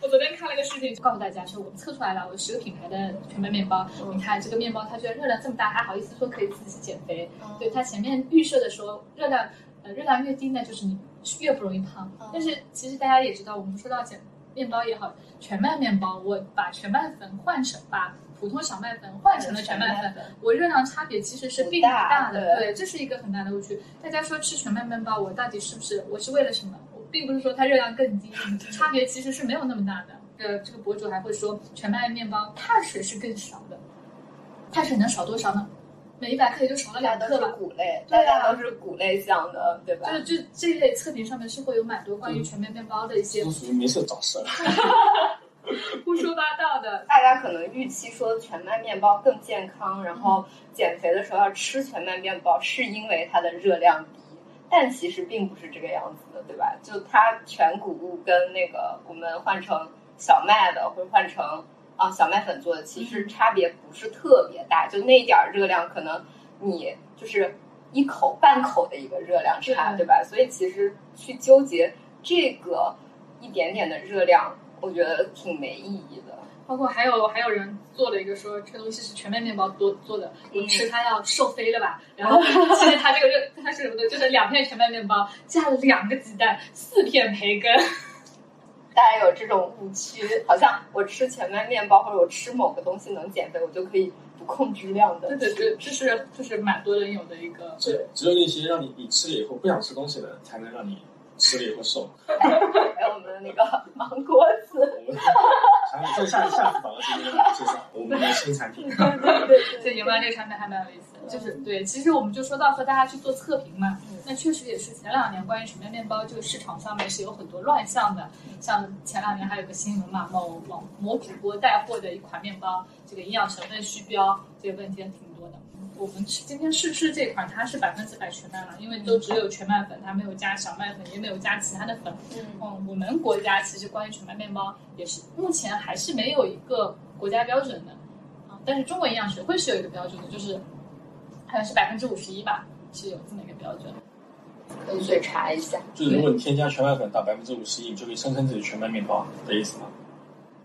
Speaker 4: (laughs) 我昨天看了个视频，告诉大家说我们测出来了，我十个品牌的全麦面包，你看这个面包它居然热量这么大，还好意思说可以自己减肥。对它前面预设的说热量呃热量越低呢，就是你越不容易胖。但是其实大家也知道，我们说到减面包也好，全麦面包，我把全麦粉换成把普通小麦粉换成了全麦粉，我热量差别其实是并不大的。对，这是一个很大的误区。大家说吃全麦面包，我到底是不是我是为了什么？我并不是说它热量更低，(laughs) 差别其实是没有那么大的。呃，这个博主还会说，全麦面包碳水是更少的，碳水能少多少呢？每一百克也就少了两克吧。
Speaker 3: 谷类，大家都是谷类项的，对吧？
Speaker 4: 就就这一类测评上面是会有蛮多关于全麦面包的一些，
Speaker 2: 都属于没事找事了。(laughs) (laughs)
Speaker 4: 胡说八道的。
Speaker 3: 大家可能预期说全麦面包更健康，然后减肥的时候要吃全麦面包，是因为它的热量低，但其实并不是这个样子的，对吧？就它全谷物跟那个我们换成小麦的或者换成啊小麦粉做的，其实差别不是特别大，就那一点儿热量可能你就是一口半口的一个热量差，
Speaker 4: 对
Speaker 3: 对吧？所以其实去纠结这个一点点的热量，我觉得挺没意义的。
Speaker 4: 包括还有还有人做了一个说这个东西是全麦面包做做的，我吃它要瘦飞了吧？然后现在它这个热它是什么的？就是两片全麦面包加了两个鸡蛋，四片培根。
Speaker 3: 大家有这种误区，好像我吃全麦面包或者我吃某个东西能减肥，我就可以不控制量的。
Speaker 4: 对对对，这是这是蛮多人有的一个。
Speaker 2: 对只有那些让你你吃了以后不想吃东西的人，才能让你吃了以后瘦。(laughs)
Speaker 3: 还有我们的那个芒果子，
Speaker 2: 我们产品这下下次找个时间介绍我们的新产品。
Speaker 3: 对对
Speaker 4: 这研发这个产品还蛮有意思的，就是对，其实我们就说到和大家去做测评嘛，那确实也是前两年关于全麦面包这个市场上面是有很多乱象的，像前两年还有个新闻嘛，某某某主播带货的一款面包，这个营养成分虚标这个问题还挺多的。我们吃今天试吃这款，它是百分之百全麦了，因为都只有全麦粉，它没有加小麦粉，也没有加其他的粉。
Speaker 3: 嗯
Speaker 4: 嗯，我们国家其实关于全麦面包也是目前还是没有一个国家标准的啊，但是中国营养学会是有一个标准的，就是好像是百分之五十一吧，是有这么一个标准。
Speaker 3: 可以去查一下。
Speaker 2: 就是如果你添加全麦粉到百分之五十一，你就可以声称自己全麦面包的意思吗？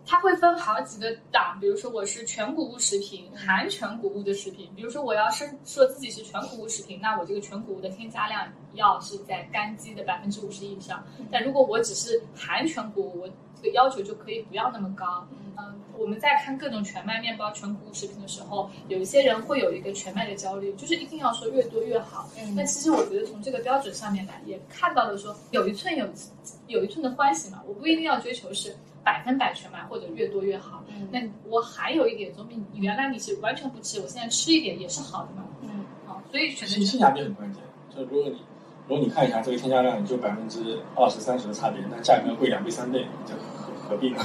Speaker 4: 它会分好几个档，比如说我是全谷物食品、含全谷物的食品。比如说我要是说自己是全谷物食品，那我这个全谷物的添加量要是在干基的百分之五十以上。但如果我只是含全谷物，我这个要求就可以不要那么高。嗯，我们在看各种全麦面包、全谷物食品的时候，有一些人会有一个全麦的焦虑，就是一定要说越多越好。
Speaker 3: 嗯
Speaker 4: 那其实我觉得从这个标准上面来，也看到了说有一寸有有一寸的欢喜嘛，我不一定要追求是百分百全麦或者越多越好。
Speaker 3: 嗯
Speaker 4: 那我还有一点，总比你原来你是完全不吃，我现在吃一点也是好的嘛。
Speaker 3: 嗯
Speaker 4: 啊，所以选择
Speaker 2: 性性价比很关键。就如果你如果你看一下这个添加量，就百分之二十三十的差别，那价格贵两倍三倍，这何何必呢？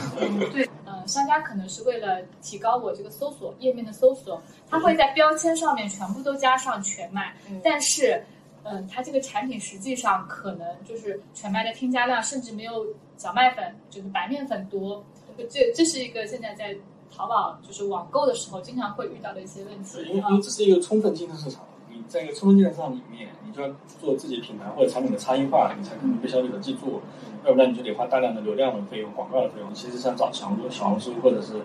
Speaker 4: 对，呃，商家可能是为了提高我这个搜索页面的搜索，它会在标签上面全部都加上全麦，
Speaker 3: 嗯
Speaker 4: 但是，嗯、它这个产品实际上可能就是全麦的添加量甚至没有小麦粉，就是白面粉多。这这是一个现在在淘宝就是网购的时候经常会遇到的一些问题
Speaker 2: 对，因为
Speaker 4: 啊
Speaker 2: 因为这是一个充分竞争市场，你在一个充分竞争市场里面，你就要做自己品牌或者产品的差异化，你才可能被消费者记住。要不然你就得花大量的流量的费用、广告的费用。其实像找小红书小红书或者是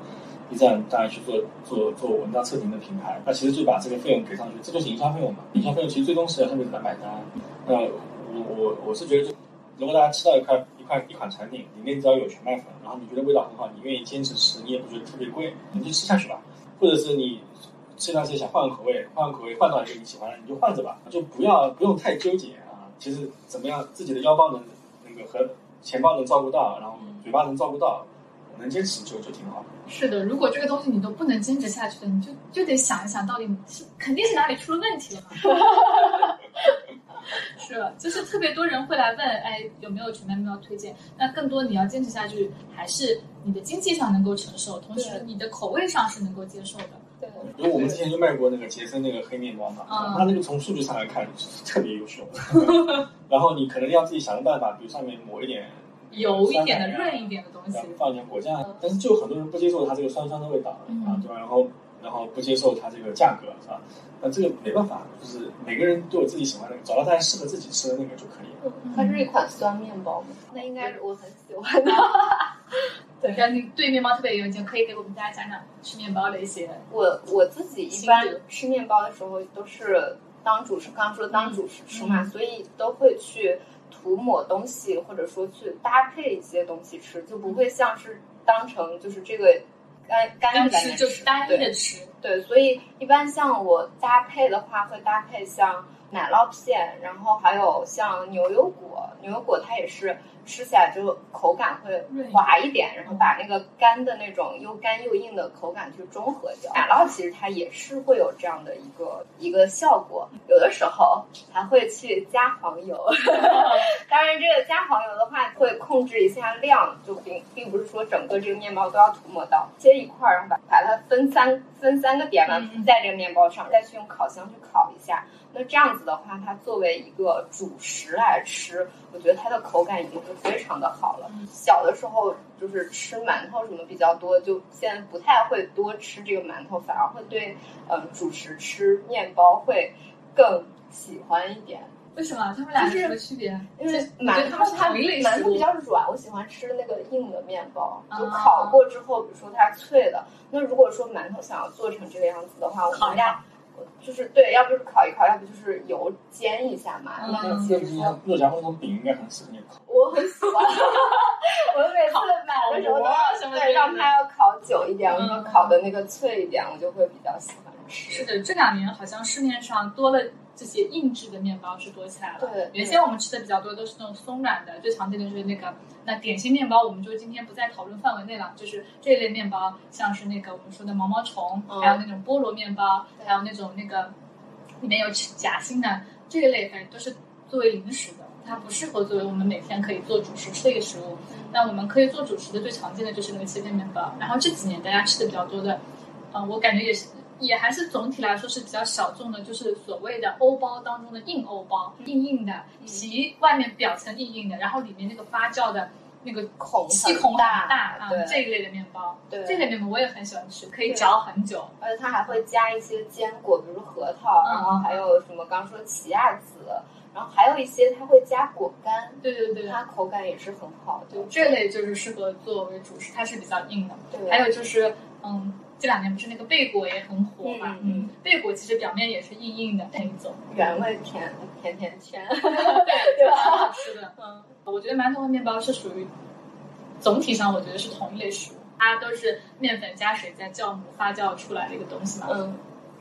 Speaker 2: B 站，大家去做做做文章测评的品牌，那其实就把这个费用给上去，这就是营销费用嘛。营销费用其实最终是要消费者来买单。那我我我是觉得就，如果大家吃到一块一块一款产品，里面只要有全麦粉，然后你觉得味道很好，你愿意坚持吃，你也不觉得特别贵，你就吃下去吧。或者是你吃一段时间想换个口味，换个口味换到一个你喜欢的，你就换着吧，就不要不用太纠结啊。其实怎么样，自己的腰包能那个和钱包能照顾到，然后嘴巴能照顾到，能坚持就就挺好。
Speaker 4: 是的，如果这个东西你都不能坚持下去的，你就就得想一想，到底是肯定是哪里出了问题了嘛。(laughs) 是？就是特别多人会来问，哎，有没有全麦面包推荐？那更多你要坚持下去，还是你的经济上能够承受，同时你的口味上是能够接受的。
Speaker 3: 对，
Speaker 2: 因为我们之前就卖过那个杰森那个黑面包嘛，
Speaker 4: 嗯
Speaker 2: 它那个从数据上来看是特别优秀。(laughs) 然后你可能要自己想个办法，比如上面抹一点
Speaker 4: 油一点的、润一点的东西
Speaker 2: 放一点果酱，但是就很多人不接受它这个酸酸的味道
Speaker 4: 嗯
Speaker 2: 啊，对吧？然后然后不接受它这个价格，是吧？那这个没办法，就是每个人都有自己喜欢的，找到大家适合自己吃的那个就可以了。
Speaker 3: 它是一款酸面包？那应该是我很喜欢的。(laughs)
Speaker 4: 对，然后你对面包特别有意见，可以给我们大家讲讲吃面包的一些。
Speaker 3: 我我自己一般吃面包的时候都是当主食，刚刚说当主食吃嘛，所以都会去涂抹东西，或者说去搭配一些东西吃，就不会像是当成就是这个干干
Speaker 4: 吃就是单一的
Speaker 3: 对
Speaker 4: 吃，
Speaker 3: 对，所以一般像我搭配的话，会搭配像奶酪片，然后还有像牛油果，牛油果它也是吃起来就口感会滑一点，然后把那个干的那种又干又硬的口感去中和掉。奶酪其实它也是会有这样的一个一个效果，有的时候还会去加黄油。(laughs) 当然，这个加黄油的话会控制一下量，就并并不是说整个这个面包都要涂抹到，切一块儿，然后把把它分三分三个点嘛，在这个面包上，再去用烤箱去烤一下。那这样子的话，它作为一个主食来吃，我觉得它的口感已经是非常的好了。小的时候就是吃馒头什么比较多，就现在不太会多吃这个馒头，反而会对嗯主食吃面包会更喜欢一点。
Speaker 4: 为什么？他们俩有什么区别？
Speaker 3: 因为
Speaker 4: 馒
Speaker 3: 头它馒头比较软，我喜欢吃那个硬的面包，就烤过之后，比如说它脆的。那如果说馒头想要做成这个样子的话，我们家。就是对，要不就是烤一烤，要不就是油煎一下嘛。那其实
Speaker 2: 肉夹馍那种饼应该很喜欢你烤。
Speaker 3: 我很喜欢，我每次买的时候都对让它要烤久一点，我说烤的那个脆一点，我就会比较喜欢吃。
Speaker 4: 是的，这两年好像市面上多了。这些硬质的面包是多起来了。
Speaker 3: 对，
Speaker 4: 原先我们吃的比较多都是那种松软的，最常见的就是那个那点心面包，我们就今天不在讨论范围内了。就是这一类面包，像是那个我们说的毛毛虫，还有那种菠萝面包，还有那种那个里面有夹心的这一类，反正都是作为零食的，它不适合作为我们每天可以做主食吃的一个食物。那我们可以做主食的最常见的就是那个切片面包，然后这几年大家吃的比较多的，嗯，我感觉也是。也还是总体来说是比较小众的，就是所谓的欧包当中的硬欧包，硬硬的皮，外面表层硬硬的，然后里面那个发酵的那个
Speaker 3: 孔
Speaker 4: 气孔很
Speaker 3: 大
Speaker 4: 啊，这一类的面包，
Speaker 3: 对，
Speaker 4: 这类面包我也很喜欢吃，可以嚼很久，
Speaker 3: 而且它还会加一些坚果，比如核桃，然后还有什么刚说奇亚籽，然后还有一些它会加果干，
Speaker 4: 对对对，
Speaker 3: 它口感也是很好的，
Speaker 4: 这类就是适合作为主食，它是比较硬的，
Speaker 3: 对，
Speaker 4: 还有就是嗯。这两年不是那个贝果也很火嘛？嗯，贝果其实表面也是硬硬的那一种，
Speaker 3: 原味甜甜甜圈，(laughs)
Speaker 4: 对对吧？是的，嗯，我觉得馒头和面包是属于总体上，我觉得是同一类食物，它都是面粉加水加酵母发酵出来的一个东西嘛。
Speaker 3: 嗯。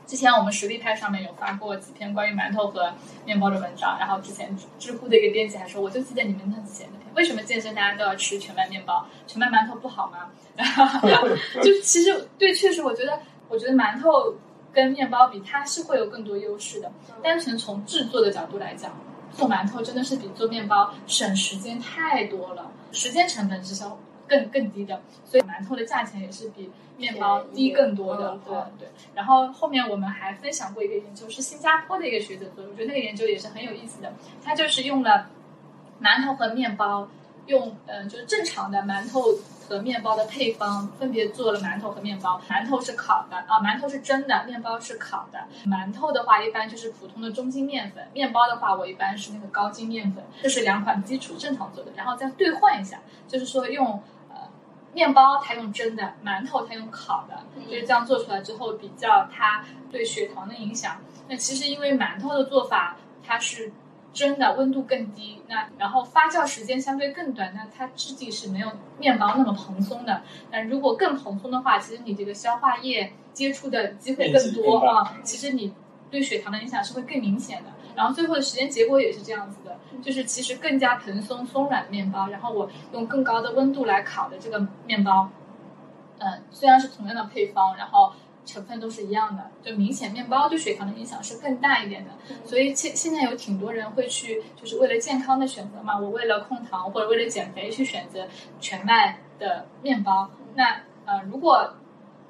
Speaker 4: 之前我们实力派上面有发过几篇关于馒头和面包的文章，然后之前知乎的一个编辑还说，我就记得你们那之前那篇，为什么健身大家都要吃全麦面包？全麦馒头不好吗？(laughs) 就其实对，确实我觉得，我觉得馒头跟面包比，它是会有更多优势的。单纯从制作的角度来讲，做馒头真的是比做面包省时间太多了，时间成本是消更更低的，所以馒头的价钱也是比。面包低更多的，对对。然后后面我们还分享过一个研究，是新加坡的一个学者做的，我觉得那个研究也是很有意思的。他就是用了馒头和面包，用嗯就是正常的馒头和面包的配方，分别做了馒头和面包。馒头是烤的啊，馒头是蒸的，面包是烤的。馒头的话一般就是普通的中筋面粉，面包的话我一般是那个高筋面粉。这是两款基础正常做的，然后再兑换一下，就是说用。面包它用蒸的，馒头它用烤的，就是这样做出来之后比较它对血糖的影响。那其实因为馒头的做法它是蒸的，温度更低，那然后发酵时间相对更短，那它质地是没有面包那么蓬松的。那如果更蓬松的话，其实你这个消化液接触的机会更多啊，其实你对血糖的影响是会更明显的。然后最后的实验结果也是这样子的，就是其实更加蓬松松软的面包，然后我用更高的温度来烤的这个面包，嗯，虽然是同样的配方，然后成分都是一样的，就明显面包对血糖的影响是更大一点的。所以现现在有挺多人会去，就是为了健康的选择嘛，我为了控糖或者为了减肥去选择全麦的面包。那呃，如果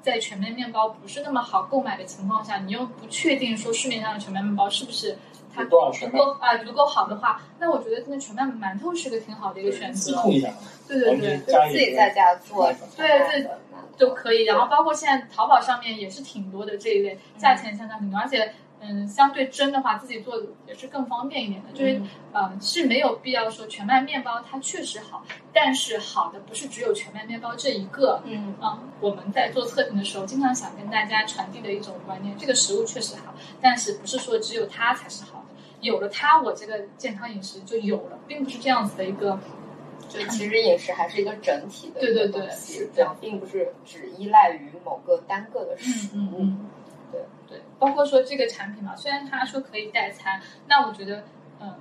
Speaker 4: 在全麦面包不是那么好购买的情况下，你又不确定说市面上的全麦面包是不是？它足够啊，足够好的话，那我觉得那全麦馒头是个挺好的一个选择。对对对，
Speaker 3: 自己在家做，
Speaker 4: 对对都可以。然后包括现在淘宝上面也是挺多的这一类，价钱相差很多，而且嗯，相对蒸的话自己做也是更方便一点的。就是嗯，是没有必要说全麦面包它确实好，但是好的不是只有全麦面包这一个。
Speaker 3: 嗯
Speaker 4: 啊，我们在做测评的时候，经常想跟大家传递的一种观念，这个食物确实好，但是不是说只有它才是好的。有了它，我这个健康饮食就有了，并不是这样子的一个。
Speaker 3: 就其实饮食还是一个整体的，
Speaker 4: 对对对，
Speaker 3: 这样并不是只依赖于某个单个的食物。
Speaker 4: 嗯嗯。
Speaker 3: 对
Speaker 4: 对，包括说这个产品嘛，虽然他说可以代餐，那我觉得，嗯，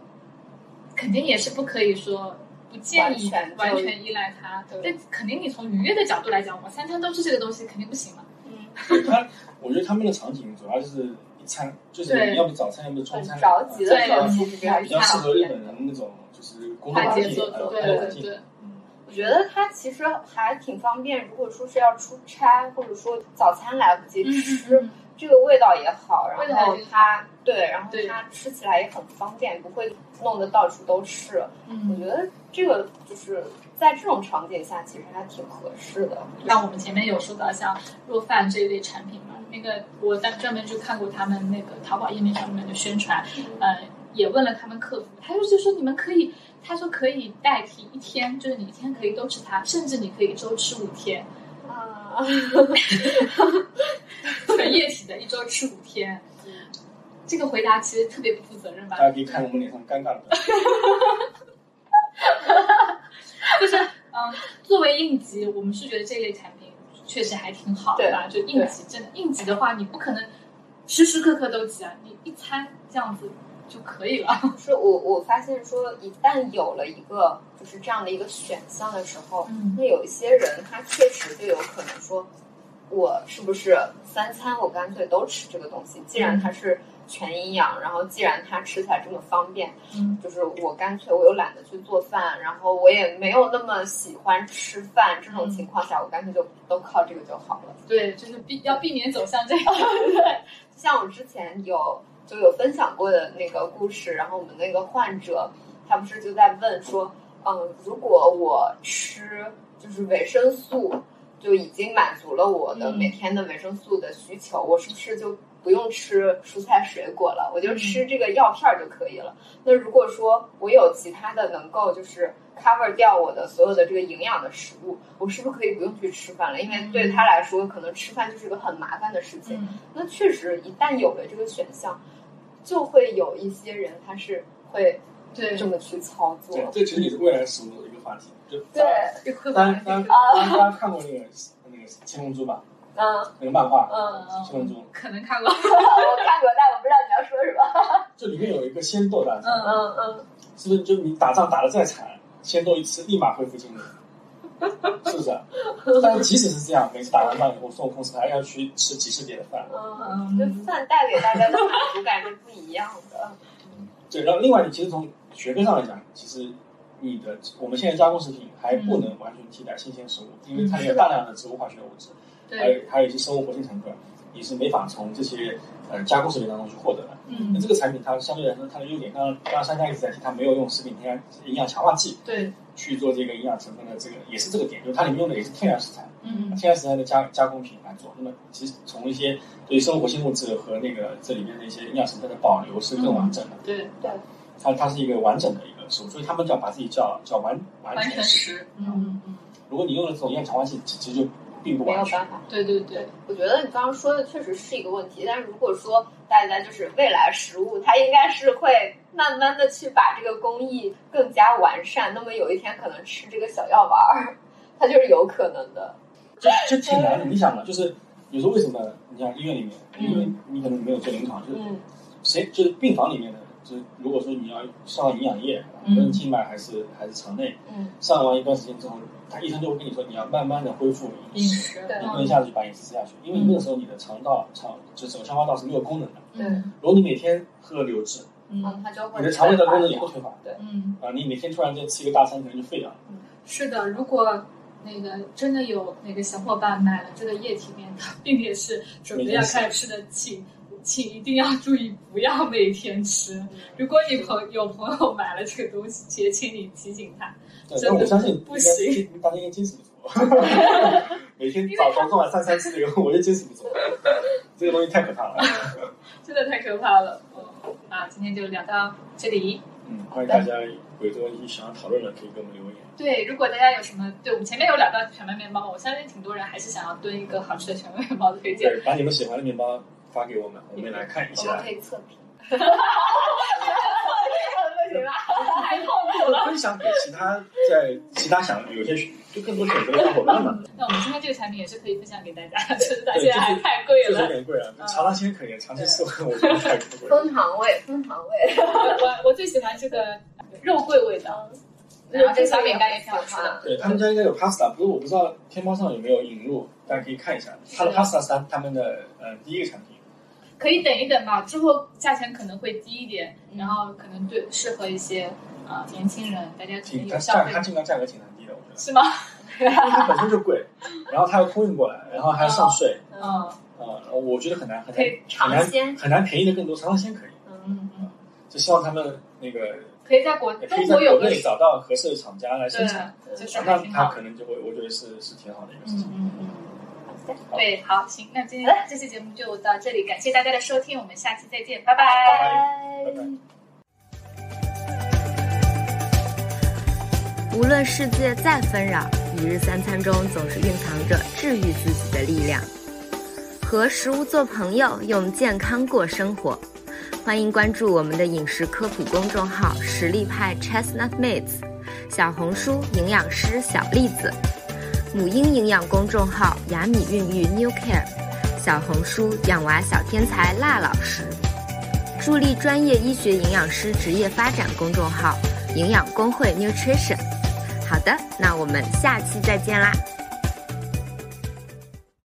Speaker 4: 肯定也是不可以说不建议
Speaker 3: 完全
Speaker 4: 完全依赖它。
Speaker 3: 对
Speaker 4: 但肯定你从愉悦的角度来讲，我三餐都是这个东西肯定不行嘛。
Speaker 3: 嗯，(laughs)
Speaker 2: 对他，我觉得他们的场景主要就是一餐，就是
Speaker 4: 你
Speaker 2: 要不早餐，要么中
Speaker 3: 很
Speaker 2: 餐，
Speaker 3: 着急的时
Speaker 2: 比较适合日本人那种就是工作
Speaker 4: 快
Speaker 2: 环境，
Speaker 4: 节奏的，对。对对，
Speaker 2: 嗯，
Speaker 3: 我觉得它其实还挺方便。如果说是要出差，或者说早餐来不及
Speaker 4: 嗯
Speaker 3: 吃，
Speaker 4: 嗯
Speaker 3: 这个味道也好，然后它对，然后它吃起来也很方便，不会弄得到处都是。
Speaker 4: 嗯嗯。
Speaker 3: 我觉得这个就是在这种场景下，其实还挺合适的。
Speaker 4: 像我们前面有说到像若饭这一类产品嘛，那个我在专门就看过他们那个淘宝页面上面的宣传，呃，也问了他们客服，他就就说你们可以，他说可以代替一天，就是你一天可以都吃它，甚至你可以一周吃五天，
Speaker 3: 啊，(laughs)
Speaker 4: 纯液体的一周吃五天。这个回答其实特别不负责任吧
Speaker 2: 大？家可以看我们脸上尴尬的。(laughs)
Speaker 4: 就是嗯，作为应急，我们是觉得这类产品确实还挺好的吧？就应急，真的应急的话，你不可能时时刻刻都急啊，你一餐这样子就可以了。(laughs)
Speaker 3: 是我我发现说，一旦有了一个就是这样的一个选项的时候，
Speaker 4: 嗯
Speaker 3: 那有一些人他确实就有可能说，我是不是三餐我干脆都吃这个东西？既然它是全营养，然后既然它吃起来这么方便，
Speaker 4: 嗯，
Speaker 3: 就是我干脆我又懒得去做饭，然后我也没有那么喜欢吃饭，这种情况下，我干脆就都靠这个就好了。
Speaker 4: 对，就是避要避免走向这样。(laughs)
Speaker 3: 对，像我之前有就有分享过的那个故事，然后我们那个患者他不是就在问说，嗯，如果我吃就是维生素就已经满足了我的
Speaker 4: 嗯
Speaker 3: 每天的维生素的需求，我是不是就不用吃蔬菜水果了？我就吃这个药片儿就可以了。那如果说我有其他的能够就是 cover 掉我的所有的这个营养的食物，我是不是可以不用去吃饭了？因为对他来说，可能吃饭就是个很麻烦的事情。
Speaker 4: 嗯
Speaker 3: 那确实，一旦有了这个选项，就会有一些人他是会
Speaker 4: 对，
Speaker 3: 这么去操作。
Speaker 2: 对，这其实也是未来食物的一个话题。就
Speaker 3: 对，
Speaker 4: 这会
Speaker 2: 大
Speaker 4: 吧
Speaker 2: 家大家大家看过那个那个《七龙珠》吧？
Speaker 3: 嗯
Speaker 2: 那个漫画
Speaker 3: 嗯，《
Speaker 2: 七龙珠》，
Speaker 4: 可能看过。(laughs)
Speaker 3: 我看过，但我不知道你要说什么。(laughs)
Speaker 2: 就里面有一个仙豆大战，
Speaker 3: 嗯嗯嗯，
Speaker 2: 是不是？就你打仗打得再惨，仙豆一吃立马恢复精力，(laughs) 是不是？(laughs) 但是即使是这样，每次打完饭以后，孙悟空还要去吃几十碟的饭。
Speaker 3: 嗯，这饭带给大家的满足感是不一样的。(laughs)
Speaker 2: 对，然后另外，你其实从学科上来讲，其实你的我们现在加工食品还不能完全替代新鲜食物，因为它有大量的植物化学物质，还，有还有一些生物活性成分，你是没法从这些呃加工食品当中去获得的。
Speaker 4: 嗯
Speaker 2: 那，这个产品它相对来说它的优点，刚刚刚刚珊珊一直在提，它没有用食品添加营养强化剂
Speaker 4: 对，
Speaker 2: 去做这个营养成分的这个，也是这个点，就是它里面用的也是天然食材，
Speaker 4: 嗯
Speaker 2: 天然食材的加加工品来做。那么其实从一些对生物活性物质和那个这里面的一些营养成分的保留是更完整的。
Speaker 4: 对对，
Speaker 2: 它它是一个完整的一个食物，所以他们叫把自己叫叫完完
Speaker 4: 完全
Speaker 2: 食。
Speaker 4: 实。嗯嗯，
Speaker 2: 如果你用了这种营养强化剂，其实就并不完全。
Speaker 3: 没有办法。
Speaker 4: 对对对，
Speaker 3: 我觉得你刚刚说的确实是一个问题，但是如果说大家就是未来食物，它应该是会慢慢的去把这个工艺更加完善，那么有一天可能吃这个小药丸儿，它就是有可能的。
Speaker 2: 这这挺难的。你想嘛，就是有时候为什么你像医院里面，
Speaker 3: 嗯
Speaker 2: 因为你可能没有做临床，就是
Speaker 3: 嗯
Speaker 2: 谁就是病房里面的，就是如果说你要上营养液，无
Speaker 4: 嗯
Speaker 2: 论静脉还是还是肠内，
Speaker 3: 嗯
Speaker 2: 上完一段时间之后，他医生就会跟你说，你要慢慢的恢复饮
Speaker 4: 饮
Speaker 2: 食，你不能一下子就把饮食吃下去，因为那个时候你的肠道、肠就整个消化道是没有功能的。
Speaker 4: 嗯
Speaker 2: 如果你每天喝流质，
Speaker 3: 嗯
Speaker 4: 嗯，
Speaker 3: 它就会
Speaker 2: 你的肠胃的功能也
Speaker 3: 退化
Speaker 2: 会退化
Speaker 4: 嗯，
Speaker 2: 啊！你每天突然间吃一个大餐，可能就废掉了。
Speaker 4: 是的，如果。那个真的有那个小伙伴买了这个液体面的，并且是准备要开始吃的，请请一定要注意，不要每天吃。如果你朋有朋友买了这个东西，也请你提醒他。
Speaker 2: 对，
Speaker 4: 真的
Speaker 2: 但我相信
Speaker 4: 不行
Speaker 2: 大家应该坚持不住。(laughs) 每天早早中晚三餐吃这个，我就坚持不住。这个东西太可怕了。(laughs)
Speaker 4: 真的太可怕了。嗯，啊，今天就聊到这里。
Speaker 2: 嗯，欢迎大家有这个问想要讨论的，可以给我们留言。
Speaker 4: 对，如果大家有什么，对我们前面有聊到全麦面包，我相信挺多人还是想要蹲一个好吃的全麦面包的推荐。
Speaker 2: 对，把你们喜欢的面包发给我们，我们来看一下
Speaker 3: 我们可。以测评。(laughs)
Speaker 2: 分享给其他在其他想有些就更多选择的小伙伴嘛。
Speaker 4: 那我们今天这个产品也是可以分享给大家，(laughs) 就是它
Speaker 2: 对
Speaker 4: 现在还太贵
Speaker 2: 就是有
Speaker 4: 了。
Speaker 2: 点贵啊，
Speaker 4: 嗯
Speaker 2: 长拉鲜可以，长期四万我觉得太贵了。(laughs)
Speaker 3: 枫糖味，枫糖味。
Speaker 4: 我我最喜欢这个肉桂味道，然后这个小饼干也挺好吃的。
Speaker 2: 对他们家应该有 pasta，不过我不知道天猫上有没有引入，大家可以看一下。它的 pasta 是他他们的呃第一个产品。
Speaker 4: 可以等一等吧，之后价钱可能会低一点，
Speaker 3: 嗯
Speaker 4: 然后可能对适合一些呃年轻人，大家可能
Speaker 2: 挺它
Speaker 4: 有消费
Speaker 2: 价它，尽量价格挺难低的，我觉得，
Speaker 4: 是吗？
Speaker 2: 因为它本身就贵，然后它要空运过来，然后还要上税，
Speaker 4: 嗯
Speaker 2: 啊、我觉得很难很难很难很难便宜的更多，长拉鲜可以，
Speaker 4: 嗯嗯，
Speaker 2: 就希望他们那个
Speaker 4: 可以在国中国有
Speaker 2: 内找到合适的厂家来生产，那
Speaker 4: 挺好。
Speaker 2: 它可能就会我觉得是是挺好的一个事情。
Speaker 4: 嗯嗯嗯。对，好，行，那今天这期节目就到这里，感谢大家的收听，我们下期再见，拜拜。
Speaker 2: 拜拜。
Speaker 5: 无论世界再纷扰，一日三餐中总是蕴藏着治愈自己的力量。和食物做朋友，用健康过生活。欢迎关注我们的饮食科普公众号“实力派 Chestnut Mates”，小红书营养师小栗子，母婴营养公众号“雅米孕育 New Care”，小红书养娃小天才辣老师，助力专业医学营养师职业发展公众号“营养工会 Nutrition”。好的，那我们下期再见啦。